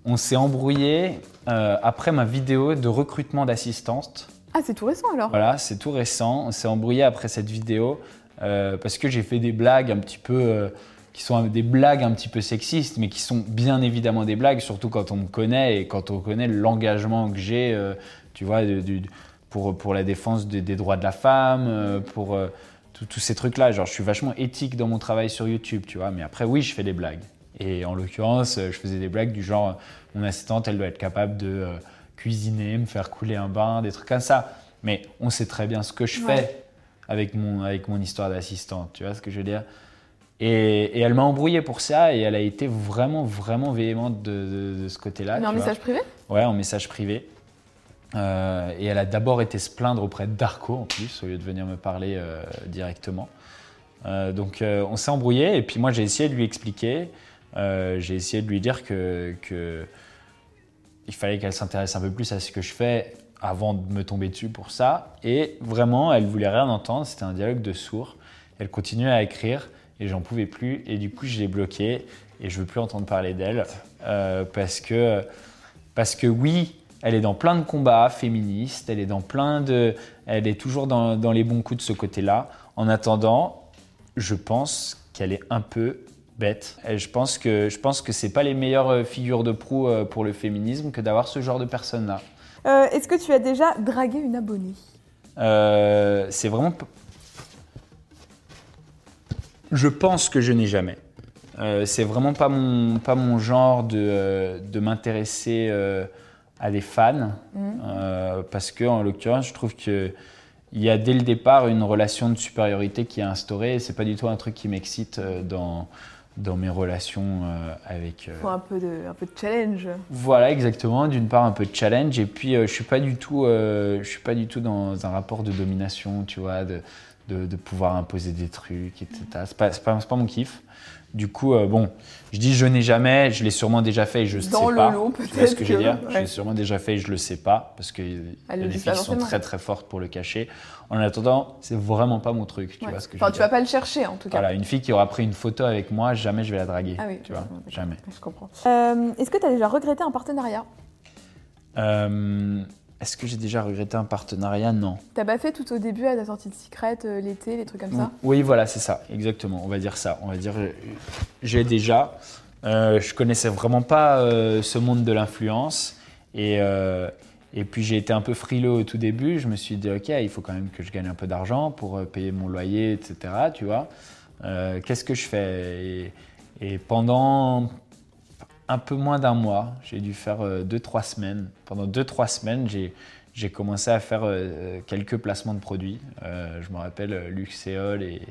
On s'est embrouillé euh, après ma vidéo de recrutement d'assistante. Ah, c'est tout récent alors? Voilà, c'est tout récent. On s'est embrouillé après cette vidéo parce que j'ai fait des blagues un petit peu. Qui sont des blagues un petit peu sexistes, mais qui sont bien évidemment des blagues, surtout quand on me connaît et quand on connaît l'engagement que j'ai, euh, tu vois, du- pour, pour la défense des, des droits de la femme, euh, pour euh, tous ces trucs-là. Genre, je suis vachement éthique dans mon travail sur YouTube, tu vois, mais après, oui, je fais des blagues. Et en l'occurrence, je faisais des blagues du genre, mon assistante, elle doit être capable de cuisiner, me faire couler un bain, des trucs comme ça. Mais on sait très bien ce que je Ouais. fais avec mon, avec mon histoire d'assistante, tu vois ce que je veux dire? Et, et elle m'a embrouillé pour ça et elle a été vraiment, vraiment véhémente de, de- de ce côté-là. Mais en vois. message privé? Ouais, en message privé. Euh, et elle a d'abord été se plaindre auprès de Darko en plus, au lieu de venir me parler euh, directement. Euh, donc on s'est embrouillé et puis moi j'ai essayé de lui expliquer, j'ai essayé de lui dire que, que il fallait qu'elle s'intéresse un peu plus à ce que je fais avant de me tomber dessus pour ça. Et vraiment, elle voulait rien entendre, c'était un dialogue de sourds. Elle continuait à écrire et j'en pouvais plus. Et du coup, je l'ai bloquée et je veux plus entendre parler d'elle euh, parce que parce que oui, elle est dans plein de combats féministes, elle est dans plein de, elle est toujours dans, dans les bons coups de ce côté-là. En attendant, je pense qu'elle est un peu bête. Et je pense que je pense que c'est pas les meilleures euh, figures de proue euh, pour le féminisme que d'avoir ce genre de personnes-là. Euh, Est-ce que tu as déjà dragué une abonnée? Euh, c'est vraiment. Je pense que je n'ai jamais. Euh, c'est vraiment pas mon, pas mon genre de, euh, de m'intéresser euh, à des fans. Euh, parce que, en l'occurrence, je trouve que. Il y a dès le départ une relation de supériorité qui est instaurée et c'est pas du tout un truc qui m'excite dans, dans mes relations avec, Faut un peu de, un peu de challenge. voilà, exactement. D'une part, un peu de challenge, et puis je suis pas du tout, je suis pas du tout dans un rapport de domination, tu vois, de, de, de pouvoir imposer des trucs, etc. C'est pas, pas, pas mon kiff. Du coup, euh, bon, je dis je n'ai jamais, je l'ai sûrement déjà fait et je ne Dans sais le pas. Tu vois ce que je veux que- Je ouais. l'ai sûrement déjà fait et je le sais pas parce que il y a Elle le des dit filles sont très très fortes pour le cacher. En attendant, c'est vraiment pas mon truc, tu Ouais. vois ce que je Enfin, veux tu dire vas pas le chercher en tout cas. Voilà, une fille qui aura pris une photo avec moi, jamais je vais la draguer. Ah oui, tu vois, jamais. Je comprends. Euh, Est-ce que tu as déjà regretté un partenariat? Euh, Est-ce que j'ai déjà regretté un partenariat? Non. T'as pas fait tout au début à ta sortie de Secret, euh, l'été, les trucs comme ça? Oui, voilà, c'est ça, exactement. On va dire ça. On va dire, euh, j'ai déjà. Euh, je connaissais vraiment pas euh, ce monde de l'influence et et puis j'ai été un peu frileux au tout début. Je me suis dit ok, il faut quand même que je gagne un peu d'argent pour payer mon loyer, etc. Tu vois. Qu'est-ce que je fais? Et, et pendant un peu moins d'un mois, j'ai dû faire euh, deux trois semaines. Pendant deux trois semaines, j'ai commencé à faire euh, quelques placements de produits. Euh, je me rappelle euh, Luxéol et,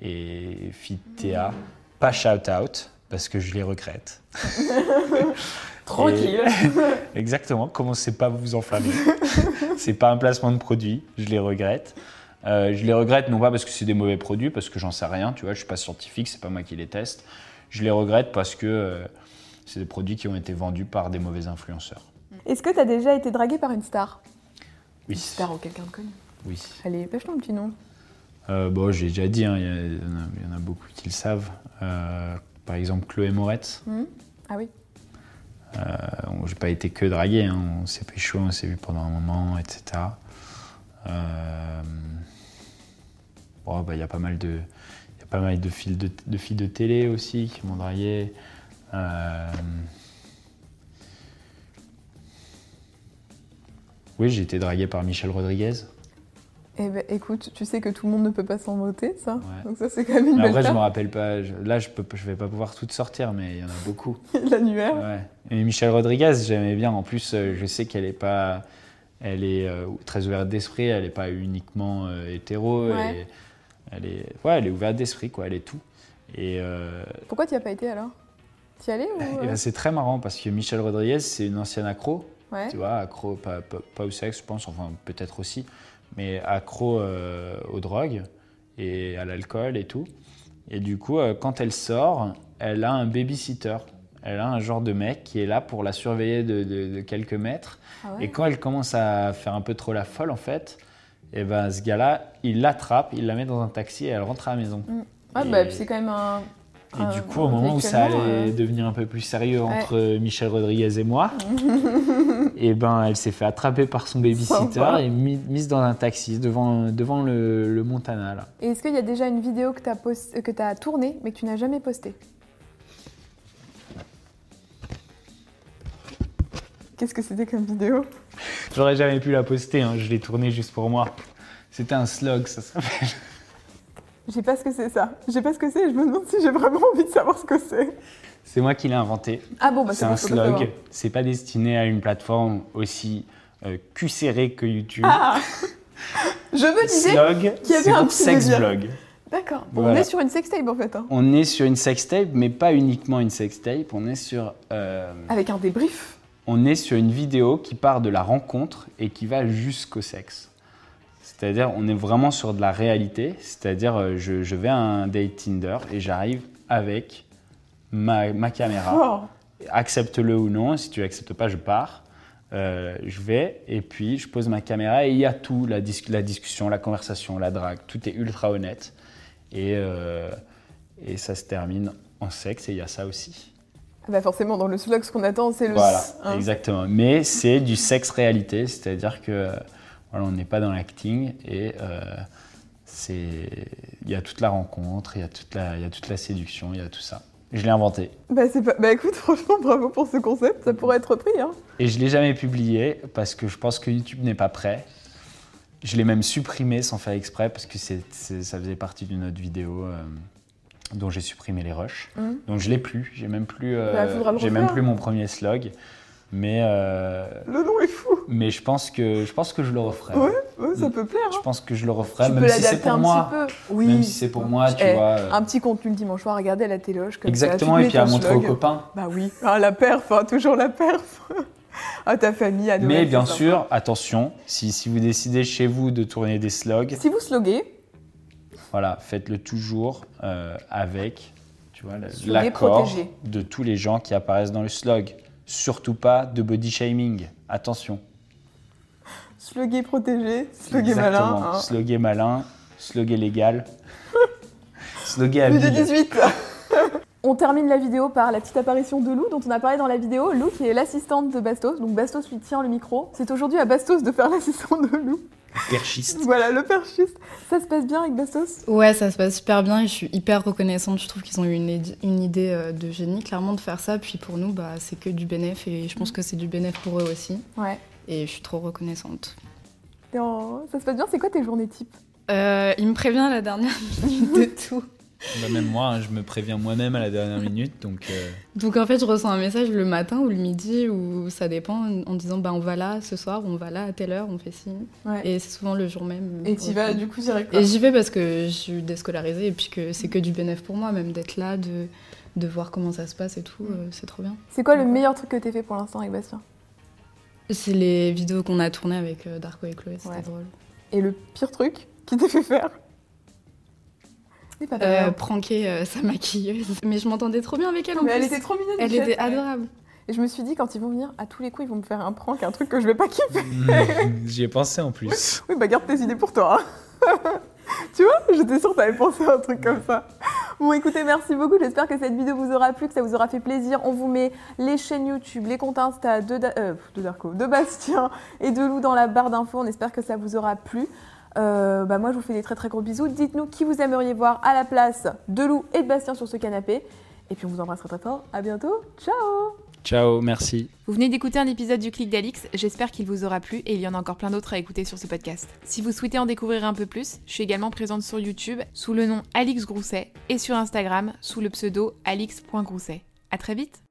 et Fitea. Pas shout out parce que je les regrette. Tranquille. Exactement, commencez pas à vous enflammer. c'est pas un placement de produit, je les regrette. Euh, je les regrette non pas parce que c'est des mauvais produits, parce que j'en sais rien, tu vois, je suis pas scientifique, c'est pas moi qui les teste. Je les regrette parce que euh, c'est des produits qui ont été vendus par des mauvais influenceurs. Est-ce que t'as déjà été dragué par une star? Oui. Une star ou quelqu'un de connu? Oui. Allez, pêche-toi un petit nom. Euh, bon, j'ai déjà dit, hein, il y, en a- il y en a beaucoup qui le savent. Euh, par exemple, Chloé Moretz. Hmm ah oui. Euh, j'ai pas été que dragué, hein, on s'est pécho, on s'est vu pendant un moment, etc. Euh, bon, bah, il y a pas mal de, y a pas mal de, fils de, de filles de télé aussi qui m'ont dragué. Euh, oui, j'ai été dragué par Michel Rodriguez. Eh ben, écoute, tu sais que tout le monde ne peut pas s'en moter, ça. Ouais. Donc ça, c'est quand même une Mais belle après, je me rappelle pas. je- là, je peux, je vais pas pouvoir toutes sortir, mais il y en a beaucoup. L'annuaire. Ouais. Et Michel Rodriguez, j'aimais bien. En plus, euh, je sais qu'elle est pas, elle est euh, très ouverte d'esprit. Elle est pas uniquement euh, hétéro. Ouais. et elle est, ouais, elle est ouverte d'esprit, quoi. Elle est tout. Et, euh, Pourquoi tu as pas été alors? Ou... et ben, c'est très marrant parce que Michel Rodriguez, c'est une ancienne accro. Ouais. Tu vois, accro, pas, pas- pas au sexe, je pense, enfin peut-être aussi, mais accro euh, aux drogues et à l'alcool et tout. Et du coup, euh, quand elle sort, elle a un babysitter. Elle a un genre de mec qui est là pour la surveiller de, de- de quelques mètres. Ah ouais Et quand elle commence à faire un peu trop la folle, en fait, et ben, ce gars-là, il l'attrape, il la met dans un taxi et elle rentre à la maison. Ouais, Et- bah, c'est quand même un. Et du coup, au moment où ça allait euh, devenir un peu plus sérieux entre euh, Michel Rodriguez et moi, et ben, elle s'est fait attraper par son babysitter et mis- mise dans un taxi devant, devant le, le Montana. Là. Et est-ce qu'il y a déjà une vidéo que tu as, post... que as tournée mais que tu n'as jamais postée? Qu'est-ce que c'était comme vidéo? J'aurais jamais pu la poster, hein, je l'ai tournée juste pour moi. C'était un slog, ça s'appelle. Je sais pas ce que c'est ça. Je sais pas ce que c'est et je me demande si j'ai vraiment envie de savoir ce que c'est. C'est moi qui l'ai inventé. Ah bon, bah c'est un slog. C'est pas destiné à une plateforme aussi euh, cul serrée que YouTube. Ah Je me disais Slog, qu'il y avait c'est un petit sex vlog. D'accord. Bon, On est sur une sextape en fait, hein. On est sur une sextape, mais pas uniquement une sextape. On est sur, euh, avec un débrief. on est sur une vidéo qui part de la rencontre et qui va jusqu'au sexe. C'est-à-dire, on est vraiment sur de la réalité. C'est-à-dire, euh, je, je vais à un date Tinder et j'arrive avec ma, ma caméra. Oh. accepte-le ou non. Si tu acceptes pas, je pars. Euh, je vais et puis je pose ma caméra et il y a tout, la, dis- la discussion, la conversation, la drague, tout est ultra honnête. Et, euh, et ça se termine en sexe et il y a ça aussi. Bah forcément, dans le slug, ce qu'on attend, c'est le... Voilà, hein. exactement. Mais c'est du sexe réalité, c'est-à-dire que voilà, on n'est pas dans l'acting et euh, c'est il y a toute la rencontre, il y a toute la, il y a toute la séduction, il y a tout ça. Je l'ai inventé. Bah, c'est pas... bah écoute, franchement, bravo pour ce concept, ça pourrait être repris. Hein. Et je ne l'ai jamais publié parce que je pense que YouTube n'est pas prêt. Je l'ai même supprimé sans faire exprès parce que c'est- c'est- ça faisait partie d'une autre vidéo euh, dont j'ai supprimé les rushs. Mhm. Donc je l'ai plus. J'ai même plus. euh, Bah, j'ai même plus mon premier slog. Mais euh, Le nom est fou. mais je pense que je pense que je le referai. Ouais, ouais, ça peut plaire. Je Hein. pense que je le referai tu peux même si c'est l'adapter pour un moi. petit peu. Oui. Même si c'est pour moi, tu Eh, vois. euh, Un petit contenu le dimanche soir, regarder à la téloge. Comme Exactement. ça, Et puis à montrer aux copains. Bah oui, ah, la perf, hein, toujours la perf. à ta famille, à Noël. Mais bien sympa. sûr, attention, si, si vous décidez chez vous de tourner des slogs, Si vous sloguez, Voilà, faites-le toujours euh, avec tu vois, l'accord de tous les gens qui apparaissent dans le slog. Surtout pas de body shaming. Attention. sloguer protégé, sloguer malin. Exactement. hein. Sloguer malin, sloguer légal. sloguer Plus de habile. 18 On termine la vidéo par la petite apparition de Lou, dont on a parlé dans la vidéo. Lou, qui est l'assistante de Bastos. Donc Bastos lui tient le micro. C'est aujourd'hui à Bastos de faire l'assistant de Lou. Perchiste. Voilà, le perchiste. Ça se passe bien avec Bastos? Ouais, ça se passe super bien et je suis hyper reconnaissante. Je trouve qu'ils ont eu une, id- une idée euh, de génie, clairement, de faire ça. Puis pour nous, bah, c'est que du bénéf et je pense que c'est du bénéf pour eux aussi. Ouais. Et je suis trop reconnaissante. En- Ça se passe bien? C'est quoi tes journées type Euh, il me prévient la dernière minute de tout. Bah, même moi, hein, je me préviens moi-même à la dernière minute, donc euh, Donc en fait, je reçois un message le matin ou le midi ou ça dépend en disant bah on va là ce soir, on va là à telle heure, on fait ci. Ouais. Et c'est souvent le jour même. Et tu vas du coup direct. Et j'y vais parce que je suis déscolarisée et puis que c'est que du bénéf pour moi, même d'être là, de, de voir comment ça se passe et tout, euh, c'est trop bien. C'est quoi le meilleur truc que t'aies fait pour l'instant avec Bastien? C'est les vidéos qu'on a tournées avec euh, Darko et Chloé, c'était Ouais. drôle. Et le pire truc qui t'ait fait faire? Euh, pranker euh, sa maquilleuse. Mais je m'entendais trop bien avec elle en Mais elle plus. était trop mignonne. Elle était adorable. Et je me suis dit, quand ils vont venir, à tous les coups, ils vont me faire un prank, un truc que je vais pas kiffer. j'y ai pensé en plus. Oui, bah garde tes idées pour toi. hein. tu vois, j'étais sûre que t'avais pensé à un truc comme ça. Bon, écoutez, merci beaucoup. J'espère que cette vidéo vous aura plu, que ça vous aura fait plaisir. On vous met les chaînes YouTube, les comptes Insta de, Da- euh, de Darko, de Bastien et de Lou dans la barre d'infos. On espère que ça vous aura plu. Euh, bah moi, je vous fais des très très gros bisous. Dites-nous qui vous aimeriez voir à la place de Lou et de Bastien sur ce canapé. Et puis on vous embrasse très très fort. À bientôt. Ciao Ciao, merci. Vous venez d'écouter un épisode du Clic d'Alix, j'espère qu'il vous aura plu et il y en a encore plein d'autres à écouter sur ce podcast. Si vous souhaitez en découvrir un peu plus, je suis également présente sur YouTube sous le nom Alix Grousset et sur Instagram sous le pseudo alix.grousset. À très vite